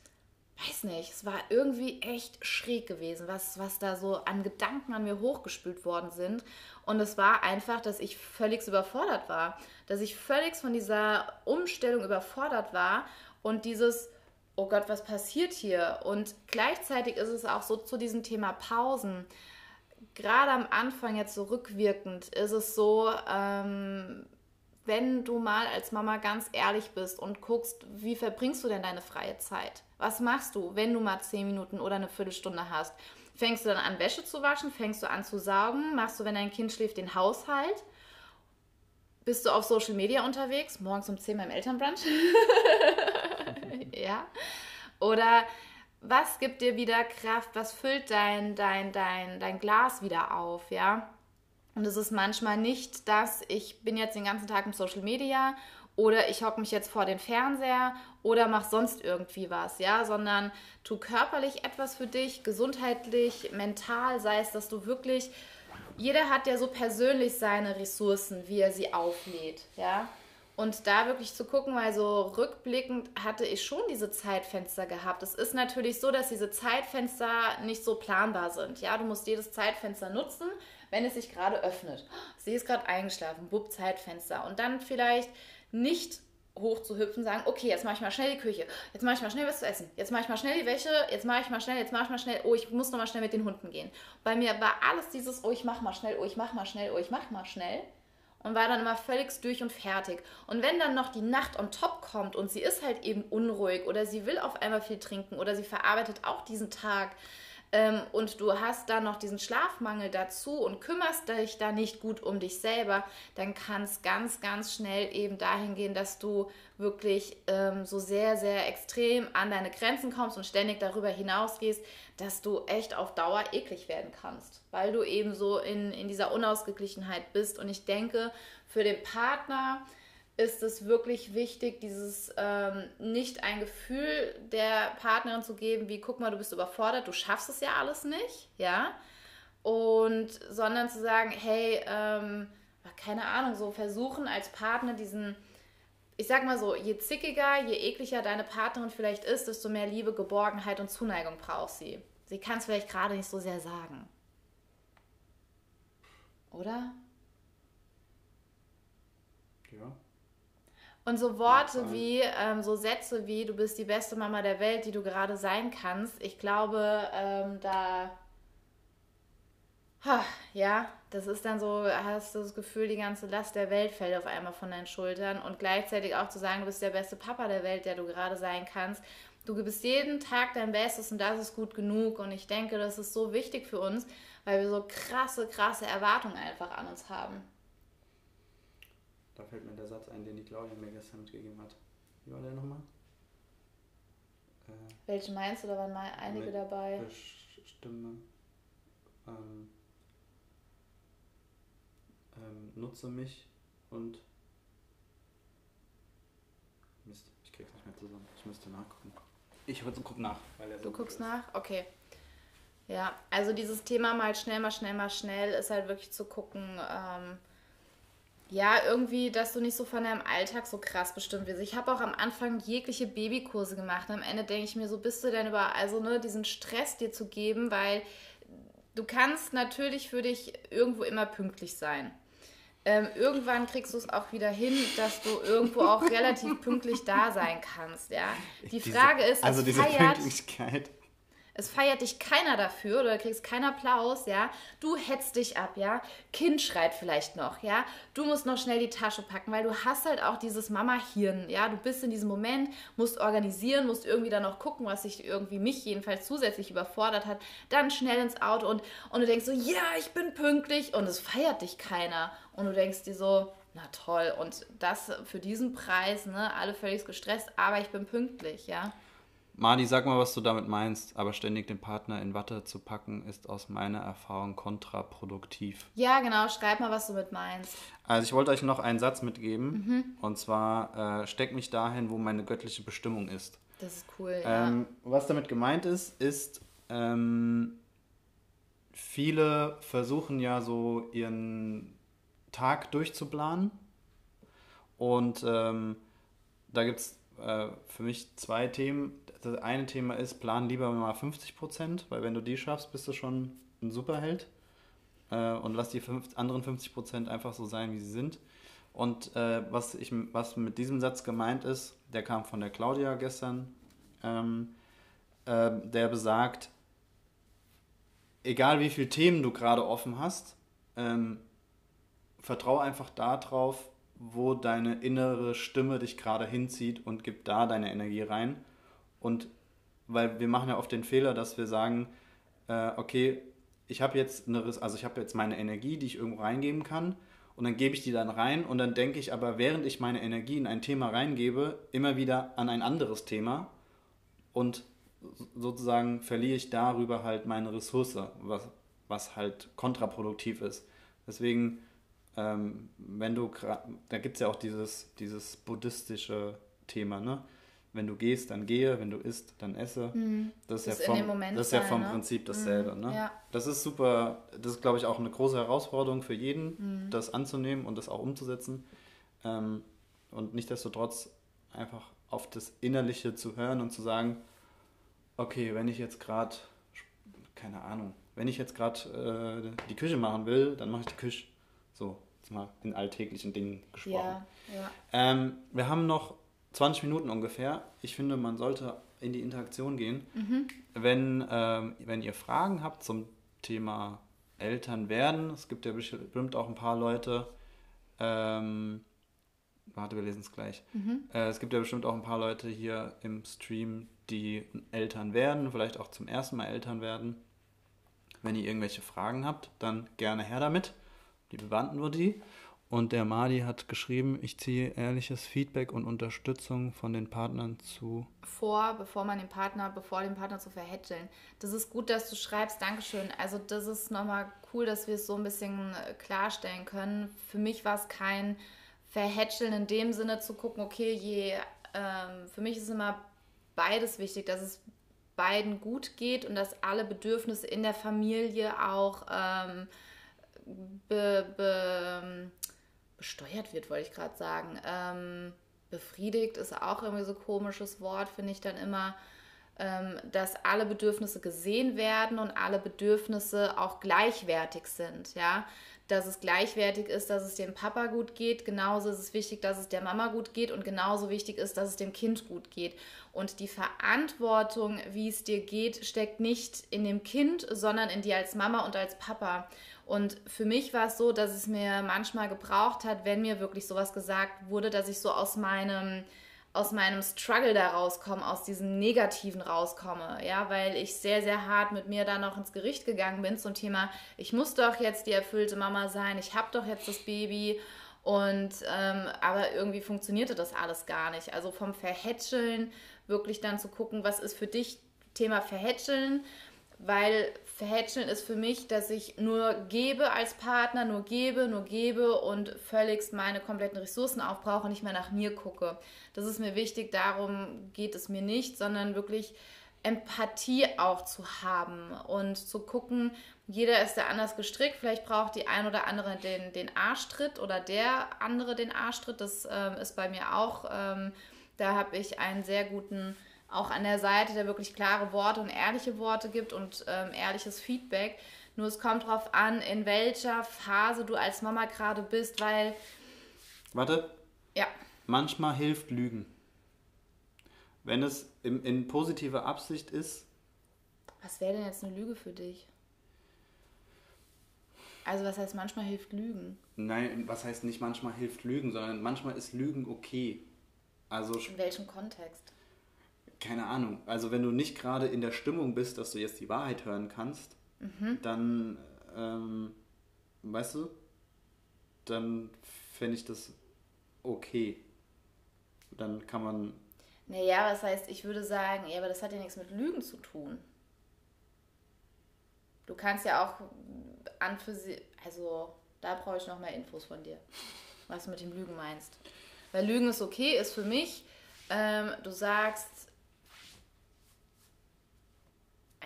weiß nicht, es war irgendwie echt schräg gewesen, was, was da so an Gedanken an mir hochgespült worden sind. Und es war einfach, dass ich völlig überfordert war. Dass ich völlig von dieser Umstellung überfordert war und dieses, oh Gott, was passiert hier? Und gleichzeitig ist es auch so zu diesem Thema Pausen. Gerade am Anfang jetzt so rückwirkend ist es so, ähm, wenn du mal als Mama ganz ehrlich bist und guckst, wie verbringst du denn deine freie Zeit? Was machst du, wenn du mal zehn Minuten oder eine Viertelstunde hast? Fängst du dann an, Wäsche zu waschen? Fängst du an zu saugen? Machst du, wenn dein Kind schläft, den Haushalt? Bist du auf Social Media unterwegs? Morgens um 10 beim Elternbrunch? ja. Oder was gibt dir wieder Kraft? Was füllt dein, dein, dein, dein Glas wieder auf? Ja. Und es ist manchmal nicht das, ich bin jetzt den ganzen Tag im Social Media oder ich hocke mich jetzt vor den Fernseher oder mach sonst irgendwie was, ja, sondern tu körperlich etwas für dich, gesundheitlich, mental, sei es, dass du wirklich, jeder hat ja so persönlich seine Ressourcen, wie er sie auflädt, ja. Und da wirklich zu gucken, weil so rückblickend hatte ich schon diese Zeitfenster gehabt. Es ist natürlich so, dass diese Zeitfenster nicht so planbar sind. Ja, du musst jedes Zeitfenster nutzen, wenn es sich gerade öffnet. Sie ist gerade eingeschlafen, bub, Zeitfenster. Und dann vielleicht nicht hoch zu hüpfen, sagen, okay, jetzt mache ich mal schnell die Küche, jetzt mache ich mal schnell was zu essen, jetzt mache ich mal schnell die Wäsche, jetzt mache ich mal schnell, jetzt mache ich mal schnell, oh, ich muss noch mal schnell mit den Hunden gehen. Bei mir war alles dieses, oh, ich mache mal schnell, oh, ich mache mal schnell, oh, ich mache mal schnell und war dann immer völlig durch und fertig. Und wenn dann noch die Nacht on top kommt und sie ist halt eben unruhig oder sie will auf einmal viel trinken oder sie verarbeitet auch diesen Tag, ähm, und du hast dann noch diesen Schlafmangel dazu und kümmerst dich da nicht gut um dich selber, dann kann es ganz, ganz schnell eben dahin gehen, dass du wirklich ähm, so sehr, sehr extrem an deine Grenzen kommst und ständig darüber hinausgehst, dass du echt auf Dauer eklig werden kannst, weil du eben so in, in dieser Unausgeglichenheit bist. Und ich denke, für den Partner, ist es wirklich wichtig, dieses ähm, nicht ein Gefühl der Partnerin zu geben, wie guck mal, du bist überfordert, du schaffst es ja alles nicht, ja, und sondern zu sagen, hey, ähm, keine Ahnung, so versuchen als Partner diesen, ich sag mal so, je zickiger, je ekliger deine Partnerin vielleicht ist, desto mehr Liebe, Geborgenheit und Zuneigung braucht sie. Sie kann es vielleicht gerade nicht so sehr sagen. Oder? Ja. Und so Worte wie, ähm, so Sätze wie, du bist die beste Mama der Welt, die du gerade sein kannst, ich glaube, ähm, da, ha, ja, das ist dann so, hast du das Gefühl, die ganze Last der Welt fällt auf einmal von deinen Schultern und gleichzeitig auch zu sagen, du bist der beste Papa der Welt, der du gerade sein kannst. Du gibst jeden Tag dein Bestes und das ist gut genug. Und ich denke, das ist so wichtig für uns, weil wir so krasse, krasse Erwartungen einfach an uns haben. Da fällt mir der Satz ein, den die Claudia mir gestern mitgegeben hat. Wie war der nochmal? Äh, Welchen meinst du? Da waren mal einige dabei. Stimme. Ähm, ähm, nutze mich und. Mist, ich krieg's nicht mehr zusammen. Ich müsste nachgucken. Ich guck nach. Weil du guckst ist. nach? Okay. Ja, also dieses Thema mal schnell, mal schnell, mal schnell ist halt wirklich zu gucken, ähm, ja, irgendwie, dass du nicht so von deinem Alltag so krass bestimmt wirst. Ich habe auch am Anfang jegliche Babykurse gemacht. Und am Ende denke ich mir so, bist du denn über, also ne, diesen Stress dir zu geben, weil du kannst natürlich für dich irgendwo immer pünktlich sein. Ähm, irgendwann kriegst du es auch wieder hin, dass du irgendwo auch relativ pünktlich da sein kannst, ja. Die Frage ist, also diese feiert, Pünktlichkeit es feiert dich keiner dafür oder kriegst keinen Applaus, ja. Du hetzt dich ab, ja. Kind schreit vielleicht noch, ja. Du musst noch schnell die Tasche packen, weil du hast halt auch dieses Mama-Hirn, ja. Du bist in diesem Moment, musst organisieren, musst irgendwie dann noch gucken, was sich irgendwie mich jedenfalls zusätzlich überfordert hat. Dann schnell ins Auto und, und du denkst so, ja, ich bin pünktlich und es feiert dich keiner. Und du denkst dir so, Na toll. Und das für diesen Preis, ne? Alle völlig gestresst, aber ich bin pünktlich, ja. Madi, sag mal, was du damit meinst, aber ständig den Partner in Watte zu packen, ist aus meiner Erfahrung kontraproduktiv. Ja, genau, schreib mal, was du mit meinst. Also ich wollte euch noch einen Satz mitgeben, mhm. und zwar, äh, steck mich dahin, wo meine göttliche Bestimmung ist. Das ist cool, ähm, ja. Was damit gemeint ist, ist, ähm, viele versuchen ja so ihren Tag durchzuplanen und ähm, da gibt es äh, für mich zwei Themen das eine Thema ist, plan lieber mal 50 Prozent, weil wenn du die schaffst, bist du schon ein Superheld. Äh, und lass die fünf, anderen 50 Prozent einfach so sein, wie sie sind. Und äh, was, ich, was mit diesem Satz gemeint ist, der kam von der Claudia gestern, ähm, äh, der besagt, egal wie viele Themen du gerade offen hast, ähm, vertraue einfach darauf, wo deine innere Stimme dich gerade hinzieht und gib da deine Energie rein. Und weil wir machen ja oft den Fehler, dass wir sagen, äh, okay, ich habe jetzt eine, also ich habe jetzt meine Energie, die ich irgendwo reingeben kann und dann gebe ich die dann rein und dann denke ich aber, während ich meine Energie in ein Thema reingebe, immer wieder an ein anderes Thema und sozusagen verliere ich darüber halt meine Ressource, was, was halt kontraproduktiv ist. Deswegen, ähm, wenn du, da gibt es ja auch dieses, dieses buddhistische Thema, ne? wenn du gehst, dann gehe, wenn du isst, dann esse. Mhm. Das, ist ja vom, das ist ja vom ne? Prinzip dasselbe. Mhm. Ne? Ja. Das ist super, das ist, glaube ich, auch eine große Herausforderung für jeden, mhm. das anzunehmen und das auch umzusetzen. Ähm, und nichtsdestotrotz einfach auf das Innerliche zu hören und zu sagen, okay, wenn ich jetzt gerade, keine Ahnung, wenn ich jetzt gerade äh, die Küche machen will, dann mache ich die Küche. So, jetzt mal in alltäglichen Dingen gesprochen. Ja, ja. Ähm, wir haben noch 20 Minuten ungefähr. Ich finde, man sollte in die Interaktion gehen. Mhm. Wenn, ähm, wenn ihr Fragen habt zum Thema Eltern werden, es gibt ja bestimmt auch ein paar Leute, ähm, warte, wir lesen es gleich. Mhm. Äh, es gibt ja bestimmt auch ein paar Leute hier im Stream, die Eltern werden, vielleicht auch zum ersten Mal Eltern werden. Wenn ihr irgendwelche Fragen habt, dann gerne her damit. Die beantworten wir die. Und der Madi hat geschrieben, ich ziehe ehrliches Feedback und Unterstützung von den Partnern zu. Vor, bevor man den Partner, bevor den Partner zu verhätscheln. Das ist gut, dass du schreibst, Dankeschön. Also das ist nochmal cool, dass wir es so ein bisschen äh, klarstellen können. Für mich war es kein Verhätscheln in dem Sinne zu gucken, okay, je, ähm, für mich ist immer beides wichtig, dass es beiden gut geht und dass alle Bedürfnisse in der Familie auch ähm, be, be, besteuert wird, wollte ich gerade sagen. Ähm, befriedigt ist auch irgendwie so ein komisches Wort, finde ich dann immer, ähm, dass alle Bedürfnisse gesehen werden und alle Bedürfnisse auch gleichwertig sind, ja. Dass es gleichwertig ist, dass es dem Papa gut geht, genauso ist es wichtig, dass es der Mama gut geht und genauso wichtig ist, dass es dem Kind gut geht. Und die Verantwortung, wie es dir geht, steckt nicht in dem Kind, sondern in dir als Mama und als Papa. Und für mich war es so, dass es mir manchmal gebraucht hat, wenn mir wirklich sowas gesagt wurde, dass ich so aus meinem aus meinem Struggle da rauskomme, aus diesem Negativen rauskomme, ja, weil ich sehr, sehr hart mit mir dann auch ins Gericht gegangen bin zum Thema, ich muss doch jetzt die erfüllte Mama sein, ich habe doch jetzt das Baby und ähm, aber irgendwie funktionierte das alles gar nicht. Also vom Verhätscheln wirklich dann zu gucken, was ist für dich Thema Verhätscheln, weil Verhätscheln ist für mich, dass ich nur gebe als Partner, nur gebe, nur gebe und völligst meine kompletten Ressourcen aufbrauche und nicht mehr nach mir gucke. Das ist mir wichtig, darum geht es mir nicht, sondern wirklich Empathie auch zu haben und zu gucken, jeder ist da anders gestrickt. Vielleicht braucht die ein oder andere den, den Arschtritt oder der andere den Arschtritt. Das ähm, ist bei mir auch. Ähm, da habe ich einen sehr guten auch an der Seite, der wirklich klare Worte und ehrliche Worte gibt und ähm, ehrliches Feedback. Nur es kommt darauf an, in welcher Phase du als Mama gerade bist, weil. Warte. Ja. Manchmal hilft Lügen. Wenn es in, in positiver Absicht ist. Was wäre denn jetzt eine Lüge für dich? Also was heißt manchmal hilft Lügen? Nein, was heißt nicht manchmal hilft Lügen, sondern manchmal ist Lügen okay. Also in welchem Kontext? Keine Ahnung, also wenn du nicht gerade in der Stimmung bist, dass du jetzt die Wahrheit hören kannst, mhm. dann, ähm, weißt du, dann fände ich das okay. Dann kann man. Naja, was heißt, ich würde sagen, ja, aber das hat ja nichts mit Lügen zu tun. Du kannst ja auch an für sie, also da brauche ich noch mehr Infos von dir, was du mit dem Lügen meinst. Weil Lügen ist okay, ist für mich, ähm, du sagst,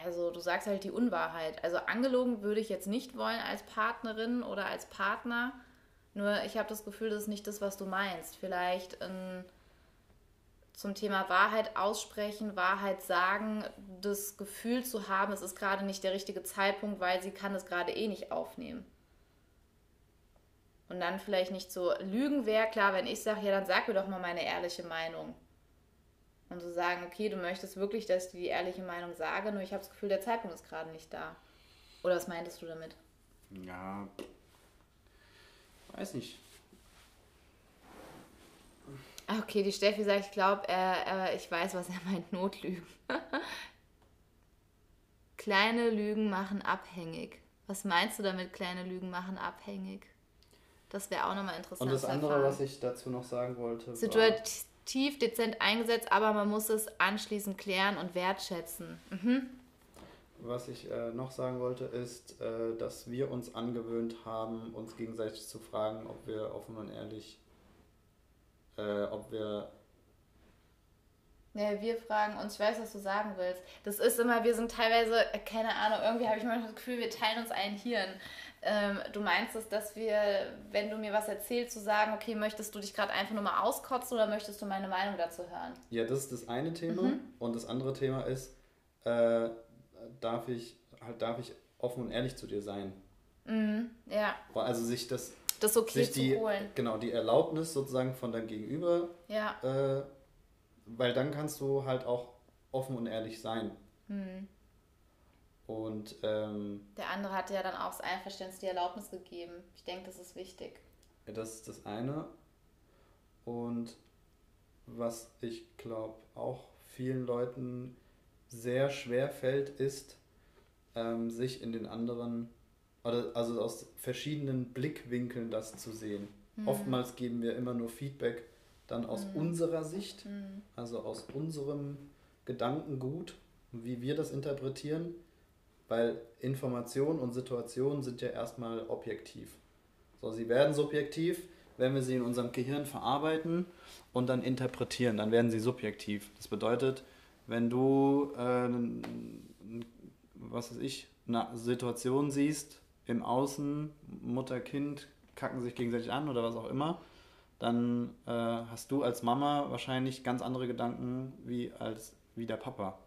also du sagst halt die Unwahrheit. Also angelogen würde ich jetzt nicht wollen als Partnerin oder als Partner. Nur ich habe das Gefühl, das ist nicht das, was du meinst. Vielleicht in, zum Thema Wahrheit aussprechen, Wahrheit sagen, das Gefühl zu haben, es ist gerade nicht der richtige Zeitpunkt, weil sie kann es gerade eh nicht aufnehmen. Und dann vielleicht nicht so lügen wäre, klar, wenn ich sage, ja, dann sag mir doch mal meine ehrliche Meinung. Und zu so sagen, okay, du möchtest wirklich, dass ich dir die ehrliche Meinung sage, nur ich habe das Gefühl, der Zeitpunkt ist gerade nicht da. Oder was meintest du damit? Ja, weiß nicht. Ah, okay, die Steffi sagt, ich glaube, äh, ich weiß, was er meint, Notlügen. kleine Lügen machen abhängig. Was meinst du damit, kleine Lügen machen abhängig? Das wäre auch nochmal interessant. Und das andere, was ich dazu noch sagen wollte. Situativ dezent eingesetzt, aber man muss es anschließend klären und wertschätzen. Mhm. Was ich äh, noch sagen wollte, ist, äh, dass wir uns angewöhnt haben, uns gegenseitig zu fragen, ob wir offen und ehrlich, äh, ob wir ja, wir fragen uns, ich weiß, was du sagen willst. Das ist immer, wir sind teilweise, äh, keine Ahnung, irgendwie habe ich manchmal das Gefühl, wir teilen uns ein Hirn. Ähm, du meinst es, dass wir, wenn du mir was erzählst, zu sagen, okay, möchtest du dich gerade einfach nur mal auskotzen oder möchtest du meine Meinung dazu hören? Ja, das ist das eine Thema. Mhm. Und das andere Thema ist, äh, darf ich, halt darf ich offen und ehrlich zu dir sein. Mhm, ja. Also sich das, das okay sich zu die, holen. Genau, die Erlaubnis sozusagen von deinem Gegenüber. Ja. Äh, weil dann kannst du halt auch offen und ehrlich sein. Mhm. Und ähm, der andere hat ja dann auch das Einverständnis, die Erlaubnis gegeben. Ich denke, das ist wichtig. Das ist das eine. Und was ich glaube auch vielen Leuten sehr schwer fällt, ist, ähm, sich in den anderen, oder also aus verschiedenen Blickwinkeln das zu sehen. Mhm. Oftmals geben wir immer nur Feedback dann aus mhm. unserer Sicht, mhm. also aus unserem Gedankengut, wie wir das interpretieren. Weil Information und Situation sind ja erstmal objektiv. So, sie werden subjektiv, wenn wir sie in unserem Gehirn verarbeiten und dann interpretieren, dann werden sie subjektiv. Das bedeutet, wenn du, äh, was weiß ich, eine Situation siehst, im Außen, Mutter, Kind kacken sich gegenseitig an oder was auch immer, dann äh, hast du als Mama wahrscheinlich ganz andere Gedanken wie als wie der Papa.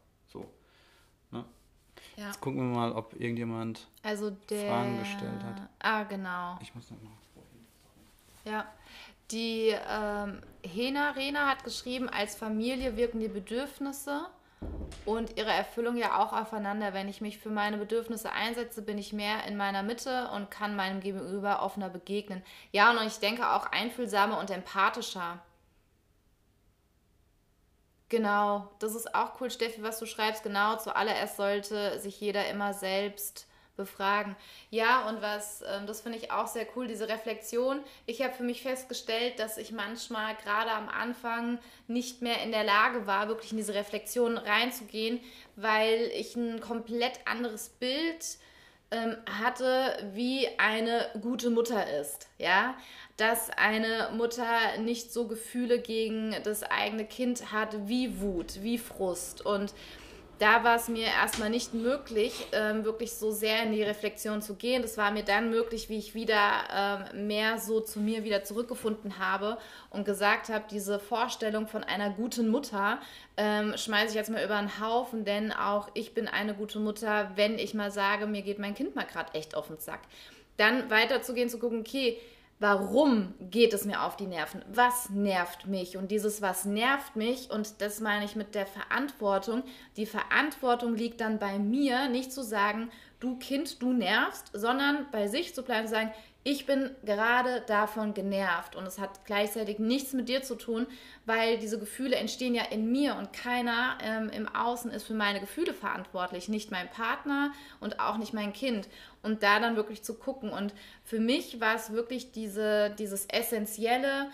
Ja. Jetzt gucken wir mal, ob irgendjemand also der, Fragen gestellt hat. Ah, genau. Ich muss noch mal. Ja. Die ähm, Hena Rena hat geschrieben, als Familie wirken die Bedürfnisse und ihre Erfüllung ja auch aufeinander. Wenn ich mich für meine Bedürfnisse einsetze, bin ich mehr in meiner Mitte und kann meinem Gegenüber offener begegnen. Ja, und ich denke auch einfühlsamer und empathischer. Genau, das ist auch cool, Steffi, was du schreibst. Genau, zuallererst sollte sich jeder immer selbst befragen. Ja, und was, ähm, das finde ich auch sehr cool, diese Reflexion. Ich habe für mich festgestellt, dass ich manchmal gerade am Anfang nicht mehr in der Lage war, wirklich in diese Reflexion reinzugehen, weil ich ein komplett anderes Bild ähm, hatte, wie eine gute Mutter ist. Ja, dass eine Mutter nicht so Gefühle gegen das eigene Kind hat wie Wut, wie Frust. Und da war es mir erstmal nicht möglich, ähm, wirklich so sehr in die Reflexion zu gehen. Das war mir dann möglich, wie ich wieder ähm, mehr so zu mir wieder zurückgefunden habe und gesagt habe, diese Vorstellung von einer guten Mutter ähm, schmeiße ich jetzt mal über den Haufen, denn auch ich bin eine gute Mutter, wenn ich mal sage, mir geht mein Kind mal gerade echt auf den Sack. Dann weiterzugehen, zu gucken, okay, warum geht es mir auf die Nerven? Was nervt mich? Und dieses Was nervt mich, und das meine ich mit der Verantwortung, die Verantwortung liegt dann bei mir, nicht zu sagen, du Kind, du nervst, sondern bei sich zu bleiben und zu sagen, ich bin gerade davon genervt und es hat gleichzeitig nichts mit dir zu tun, weil diese Gefühle entstehen ja in mir und keiner ähm, im Außen ist für meine Gefühle verantwortlich, nicht mein Partner und auch nicht mein Kind. Und da dann wirklich zu gucken. Und für mich war es wirklich diese, dieses Essentielle,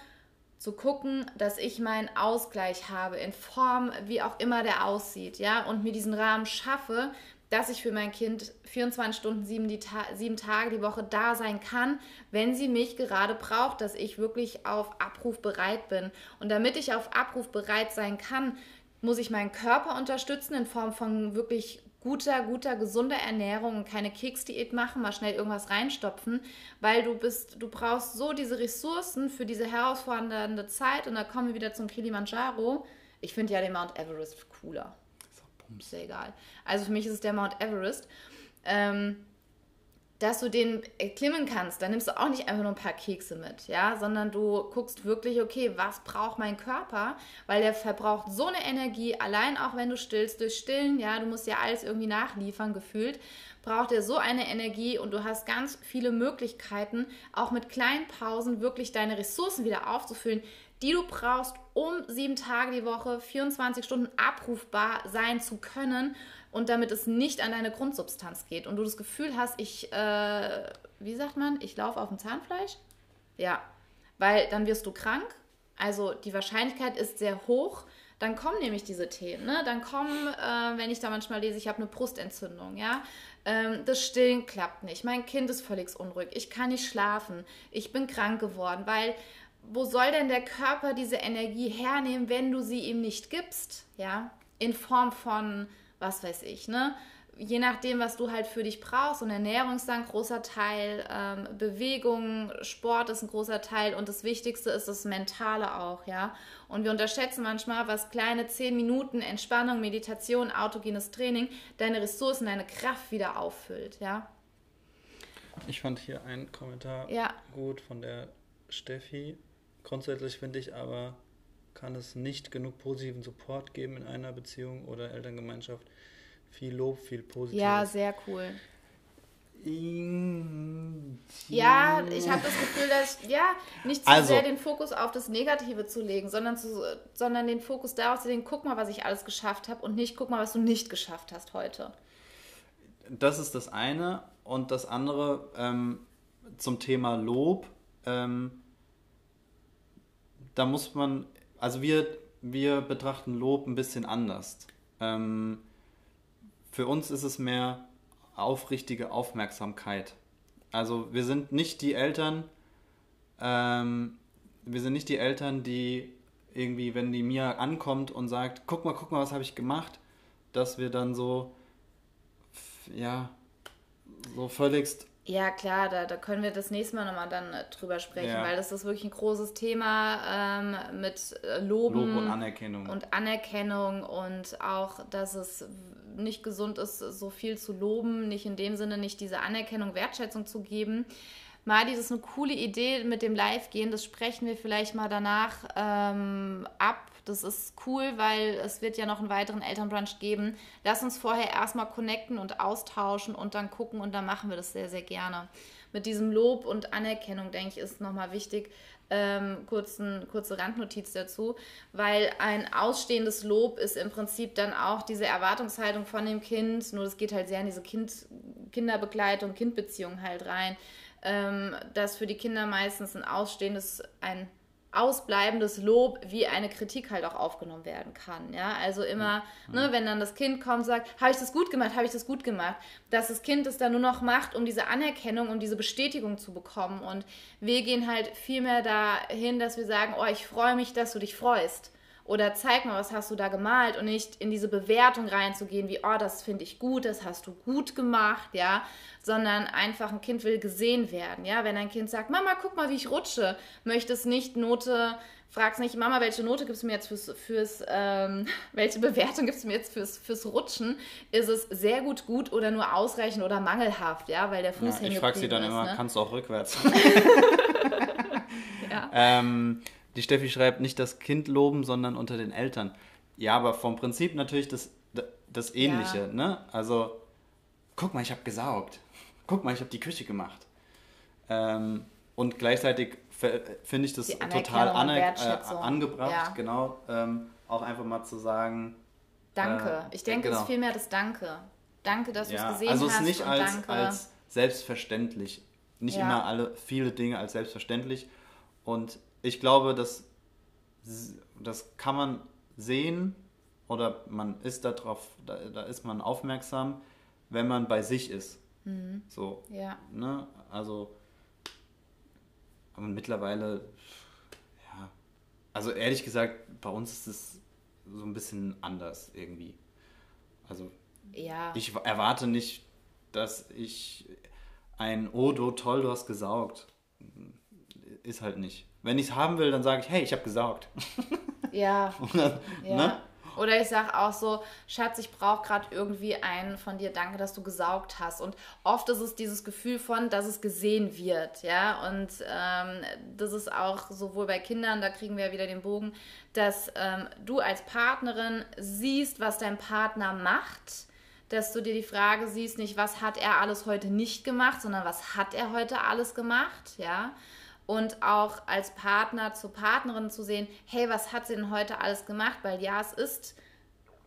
zu gucken, dass ich meinen Ausgleich habe in Form, wie auch immer der aussieht, ja, und mir diesen Rahmen schaffe, dass ich für mein Kind 24 Stunden, sieben, die Ta sieben Tage die Woche da sein kann, wenn sie mich gerade braucht, dass ich wirklich auf Abruf bereit bin. Und damit ich auf Abruf bereit sein kann, muss ich meinen Körper unterstützen in Form von wirklich guter, guter, gesunder Ernährung und keine Keksdiät machen, mal schnell irgendwas reinstopfen, weil du bist, du brauchst so diese Ressourcen für diese herausfordernde Zeit und da kommen wir wieder zum Kilimanjaro. Ich finde ja den Mount Everest cooler. Ist ja egal. Also für mich ist es der Mount Everest. Ähm, dass du den erklimmen kannst, dann nimmst du auch nicht einfach nur ein paar Kekse mit, ja, sondern du guckst wirklich, okay, was braucht mein Körper, weil der verbraucht so eine Energie, allein auch wenn du stillst, durch Stillen, ja, du musst ja alles irgendwie nachliefern, gefühlt, braucht er so eine Energie und du hast ganz viele Möglichkeiten, auch mit kleinen Pausen wirklich deine Ressourcen wieder aufzufüllen, die du brauchst, um sieben Tage die Woche, 24 Stunden abrufbar sein zu können und damit es nicht an deine Grundsubstanz geht und du das Gefühl hast, ich, äh, wie sagt man, ich laufe auf dem Zahnfleisch? Ja, weil dann wirst du krank. Also die Wahrscheinlichkeit ist sehr hoch. Dann kommen nämlich diese Themen. Ne? Dann kommen, äh, wenn ich da manchmal lese, ich habe eine Brustentzündung, ja. Ähm, das Stillen klappt nicht. Mein Kind ist völlig unruhig. Ich kann nicht schlafen. Ich bin krank geworden, weil wo soll denn der Körper diese Energie hernehmen, wenn du sie ihm nicht gibst? Ja, in Form von, was weiß ich, ne? Je nachdem, was du halt für dich brauchst. Und Ernährung ist ein großer Teil, ähm, Bewegung, Sport ist ein großer Teil und das Wichtigste ist das Mentale auch, ja. Und wir unterschätzen manchmal, was kleine 10 Minuten Entspannung, Meditation, autogenes Training deine Ressourcen, deine Kraft wieder auffüllt, ja. Ich fand hier einen Kommentar ja. gut von der Steffi. Grundsätzlich finde ich aber, kann es nicht genug positiven Support geben in einer Beziehung oder Elterngemeinschaft. Viel Lob, viel Positives. Ja, sehr cool. Ja, ich habe das Gefühl, dass ja nicht zu also, sehr den Fokus auf das Negative zu legen, sondern, zu, sondern den Fokus darauf zu legen, guck mal, was ich alles geschafft habe und nicht guck mal, was du nicht geschafft hast heute. Das ist das eine. Und das andere ähm, zum Thema Lob. Ähm, da muss man, also wir, wir betrachten Lob ein bisschen anders. Ähm, für uns ist es mehr aufrichtige Aufmerksamkeit. Also wir sind nicht die Eltern, ähm, wir sind nicht die Eltern, die irgendwie, wenn die Mia ankommt und sagt, guck mal, guck mal, was habe ich gemacht, dass wir dann so, ja, so völligst ja, klar, da, da können wir das nächste Mal nochmal dann äh, drüber sprechen, ja. weil das ist wirklich ein großes Thema ähm, mit äh, Loben Lob und Anerkennung. Und Anerkennung und auch, dass es nicht gesund ist, so viel zu loben, nicht in dem Sinne, nicht diese Anerkennung, Wertschätzung zu geben. Madi, das ist eine coole Idee mit dem Live-Gehen, das sprechen wir vielleicht mal danach ähm, ab. Das ist cool, weil es wird ja noch einen weiteren Elternbrunch geben. Lass uns vorher erstmal connecten und austauschen und dann gucken und dann machen wir das sehr, sehr gerne. Mit diesem Lob und Anerkennung, denke ich, ist nochmal wichtig, ähm, kurzen, kurze Randnotiz dazu, weil ein ausstehendes Lob ist im Prinzip dann auch diese Erwartungshaltung von dem Kind, nur das geht halt sehr in diese kind, Kinderbegleitung, Kindbeziehung halt rein, ähm, dass für die Kinder meistens ein ausstehendes, ein ausbleibendes Lob wie eine Kritik halt auch aufgenommen werden kann. Ja, also immer, mhm. ne, wenn dann das Kind kommt und sagt, habe ich das gut gemacht, habe ich das gut gemacht, dass das Kind es dann nur noch macht, um diese Anerkennung, um diese Bestätigung zu bekommen. Und wir gehen halt viel mehr dahin, dass wir sagen, oh, ich freue mich, dass du dich freust. Oder zeig mal, was hast du da gemalt und nicht in diese Bewertung reinzugehen, wie, oh, das finde ich gut, das hast du gut gemacht, ja, sondern einfach ein Kind will gesehen werden, ja. Wenn ein Kind sagt, Mama, guck mal, wie ich rutsche, möchte es nicht Note, fragst nicht, Mama, welche Note gibst du mir jetzt fürs, fürs ähm, welche Bewertung gibst du mir jetzt fürs, fürs Rutschen? Ist es sehr gut, gut oder nur ausreichend oder mangelhaft, ja, weil der Fuß ja, Ich frage sie dann ist, immer, ne? kannst du auch rückwärts? ja. Ähm, die Steffi schreibt nicht das Kind loben, sondern unter den Eltern. Ja, aber vom Prinzip natürlich das, das Ähnliche. Ja. Ne? Also, guck mal, ich habe gesaugt. Guck mal, ich habe die Küche gemacht. Ähm, und gleichzeitig finde ich das total aner äh, angebracht, ja. genau. Ähm, auch einfach mal zu sagen. Danke. Äh, ich denke, genau. es ist vielmehr das Danke. Danke, dass ja, du es gesehen hast. Also es nicht als, als selbstverständlich. Nicht ja. immer alle viele Dinge als selbstverständlich. Und ich glaube, dass das kann man sehen oder man ist darauf, da, da ist man aufmerksam, wenn man bei sich ist. Mhm. So. Ja. Ne? Also aber mittlerweile, ja, also ehrlich gesagt, bei uns ist es so ein bisschen anders irgendwie. Also ja. ich erwarte nicht, dass ich ein Oh, du toll, du hast gesaugt. Ist halt nicht. Wenn ich es haben will, dann sage ich, hey, ich habe gesaugt. Ja. dann, ja. Ne? Oder ich sage auch so, Schatz, ich brauche gerade irgendwie einen von dir, danke, dass du gesaugt hast. Und oft ist es dieses Gefühl von, dass es gesehen wird, ja. Und ähm, das ist auch sowohl bei Kindern, da kriegen wir ja wieder den Bogen, dass ähm, du als Partnerin siehst, was dein Partner macht dass du dir die Frage siehst, nicht was hat er alles heute nicht gemacht, sondern was hat er heute alles gemacht, ja und auch als Partner zur Partnerin zu sehen, hey, was hat sie denn heute alles gemacht? Weil ja, es ist,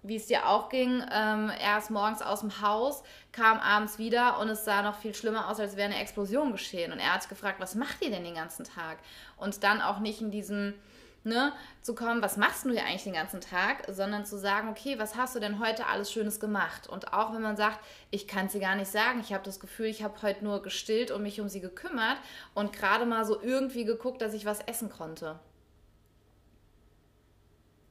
wie es dir auch ging, ähm, er ist morgens aus dem Haus, kam abends wieder und es sah noch viel schlimmer aus, als wäre eine Explosion geschehen. Und er hat gefragt, was macht ihr denn den ganzen Tag? Und dann auch nicht in diesem ne, zu kommen, was machst du hier eigentlich den ganzen Tag, sondern zu sagen, okay, was hast du denn heute alles Schönes gemacht? Und auch wenn man sagt, ich kann es dir gar nicht sagen, ich habe das Gefühl, ich habe heute nur gestillt und mich um sie gekümmert und gerade mal so irgendwie geguckt, dass ich was essen konnte.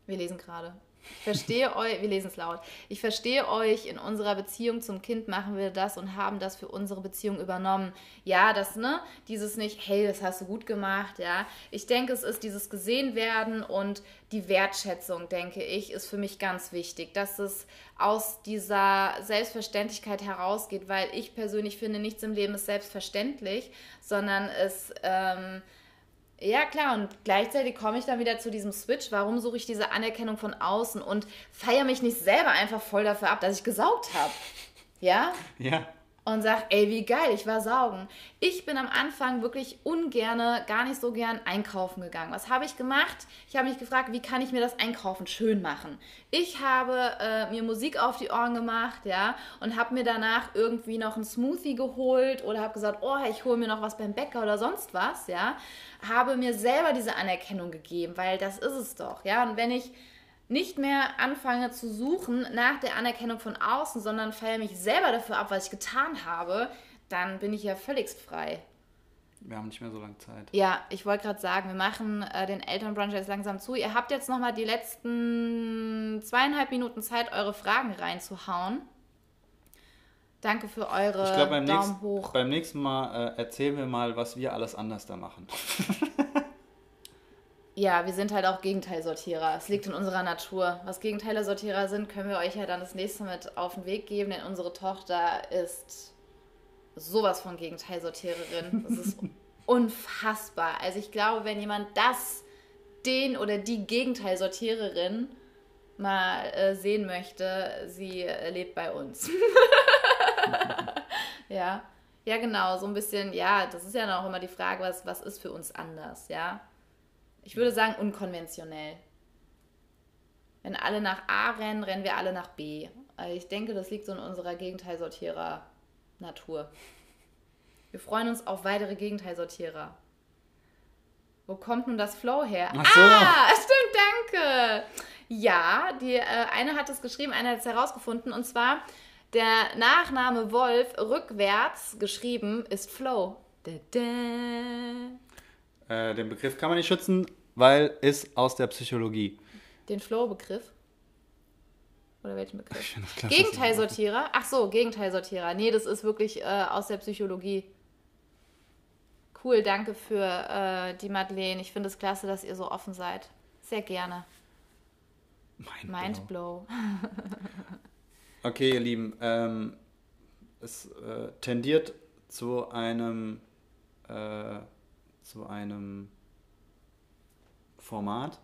Wir lesen gerade. Ich verstehe euch, wir lesen es laut. Ich verstehe euch, in unserer Beziehung zum Kind machen wir das und haben das für unsere Beziehung übernommen. Ja, das, ne, dieses nicht, hey, das hast du gut gemacht, ja. Ich denke, es ist dieses gesehen werden und die Wertschätzung, denke ich, ist für mich ganz wichtig, dass es aus dieser Selbstverständlichkeit herausgeht, weil ich persönlich finde, nichts im Leben ist selbstverständlich, sondern es, ähm, ja, klar, und gleichzeitig komme ich dann wieder zu diesem Switch. Warum suche ich diese Anerkennung von außen und feiere mich nicht selber einfach voll dafür ab, dass ich gesaugt habe? Ja? Ja und sag, ey, wie geil, ich war saugen. Ich bin am Anfang wirklich ungerne, gar nicht so gern einkaufen gegangen. Was habe ich gemacht? Ich habe mich gefragt, wie kann ich mir das Einkaufen schön machen? Ich habe äh, mir Musik auf die Ohren gemacht, ja, und habe mir danach irgendwie noch einen Smoothie geholt oder habe gesagt, oh, ich hole mir noch was beim Bäcker oder sonst was, ja. Habe mir selber diese Anerkennung gegeben, weil das ist es doch, ja. Und wenn ich nicht mehr anfange zu suchen nach der Anerkennung von außen, sondern feiere mich selber dafür ab, was ich getan habe, dann bin ich ja völlig frei. Wir haben nicht mehr so lange Zeit. Ja, ich wollte gerade sagen, wir machen äh, den Elternbrunch jetzt langsam zu. Ihr habt jetzt nochmal die letzten zweieinhalb Minuten Zeit, eure Fragen reinzuhauen. Danke für eure ich glaub, beim Daumen nächsten, hoch. Beim nächsten Mal äh, erzählen wir mal, was wir alles anders da machen. Ja, wir sind halt auch Gegenteilsortierer. Es liegt in unserer Natur. Was Gegenteilsortierer sind, können wir euch ja dann das nächste mit auf den Weg geben, denn unsere Tochter ist sowas von Gegenteilsortiererin. Das ist unfassbar. Also ich glaube, wenn jemand das, den oder die Gegenteilsortiererin mal äh, sehen möchte, sie äh, lebt bei uns. ja. Ja, genau, so ein bisschen, ja, das ist ja noch immer die Frage, was, was ist für uns anders, ja ich würde sagen unkonventionell. Wenn alle nach A rennen, rennen wir alle nach B. Also ich denke, das liegt so in unserer Gegenteilsortierer-Natur. Wir freuen uns auf weitere Gegenteilsortierer. Wo kommt nun das Flow her? Ach so. Ah, stimmt, danke. Ja, die äh, eine hat es geschrieben, eine hat es herausgefunden. Und zwar, der Nachname Wolf rückwärts geschrieben ist Flow. Da, da. Äh, den Begriff kann man nicht schützen, weil ist aus der Psychologie. Den Flow-Begriff? Oder welchen Begriff? Gegenteilsortierer? Ach so, Gegenteilsortierer. Nee, das ist wirklich äh, aus der Psychologie. Cool, danke für äh, die Madeleine. Ich finde es klasse, dass ihr so offen seid. Sehr gerne. Mindblow. Mindblow. okay, ihr Lieben. Ähm, es äh, tendiert zu einem äh, zu einem Format.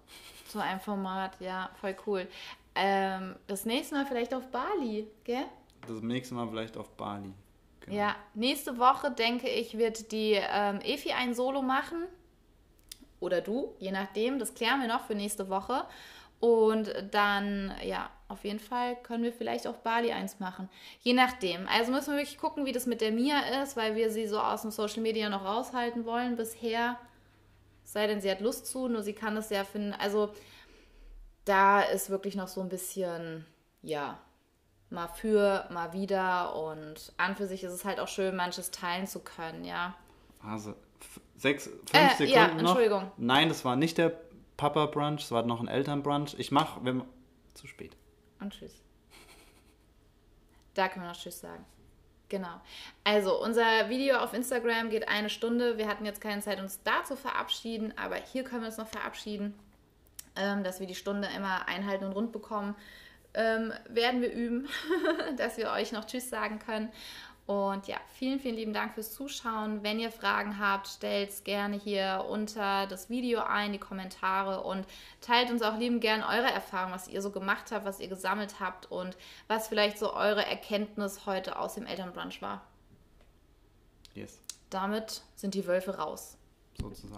Zu einem Format, ja, voll cool. Ähm, das nächste Mal vielleicht auf Bali, gell? Das nächste Mal vielleicht auf Bali. Genau. Ja, nächste Woche denke ich, wird die ähm, Efi ein Solo machen. Oder du, je nachdem. Das klären wir noch für nächste Woche. Und dann, ja, auf jeden Fall können wir vielleicht auf Bali eins machen. Je nachdem. Also müssen wir wirklich gucken, wie das mit der Mia ist, weil wir sie so aus dem Social Media noch raushalten wollen bisher. Sei denn, sie hat Lust zu, nur sie kann das ja finden. Also da ist wirklich noch so ein bisschen, ja, mal für, mal wieder. Und an für sich ist es halt auch schön, manches teilen zu können, ja. Also, sechs, fünf äh, Sekunden ja, Entschuldigung. Noch. Nein, das war nicht der Papa Brunch, es war noch ein Elternbrunch. Ich mache, wenn zu spät. Und tschüss. Da können wir noch Tschüss sagen. Genau. Also, unser Video auf Instagram geht eine Stunde. Wir hatten jetzt keine Zeit, uns da zu verabschieden, aber hier können wir uns noch verabschieden, ähm, dass wir die Stunde immer einhalten und rund bekommen. Ähm, werden wir üben, dass wir euch noch Tschüss sagen können. Und ja, vielen, vielen lieben Dank fürs Zuschauen. Wenn ihr Fragen habt, stellt es gerne hier unter das Video ein, die Kommentare und teilt uns auch lieben gern eure Erfahrungen, was ihr so gemacht habt, was ihr gesammelt habt und was vielleicht so eure Erkenntnis heute aus dem Elternbrunch war. Yes. Damit sind die Wölfe raus. Sozusagen.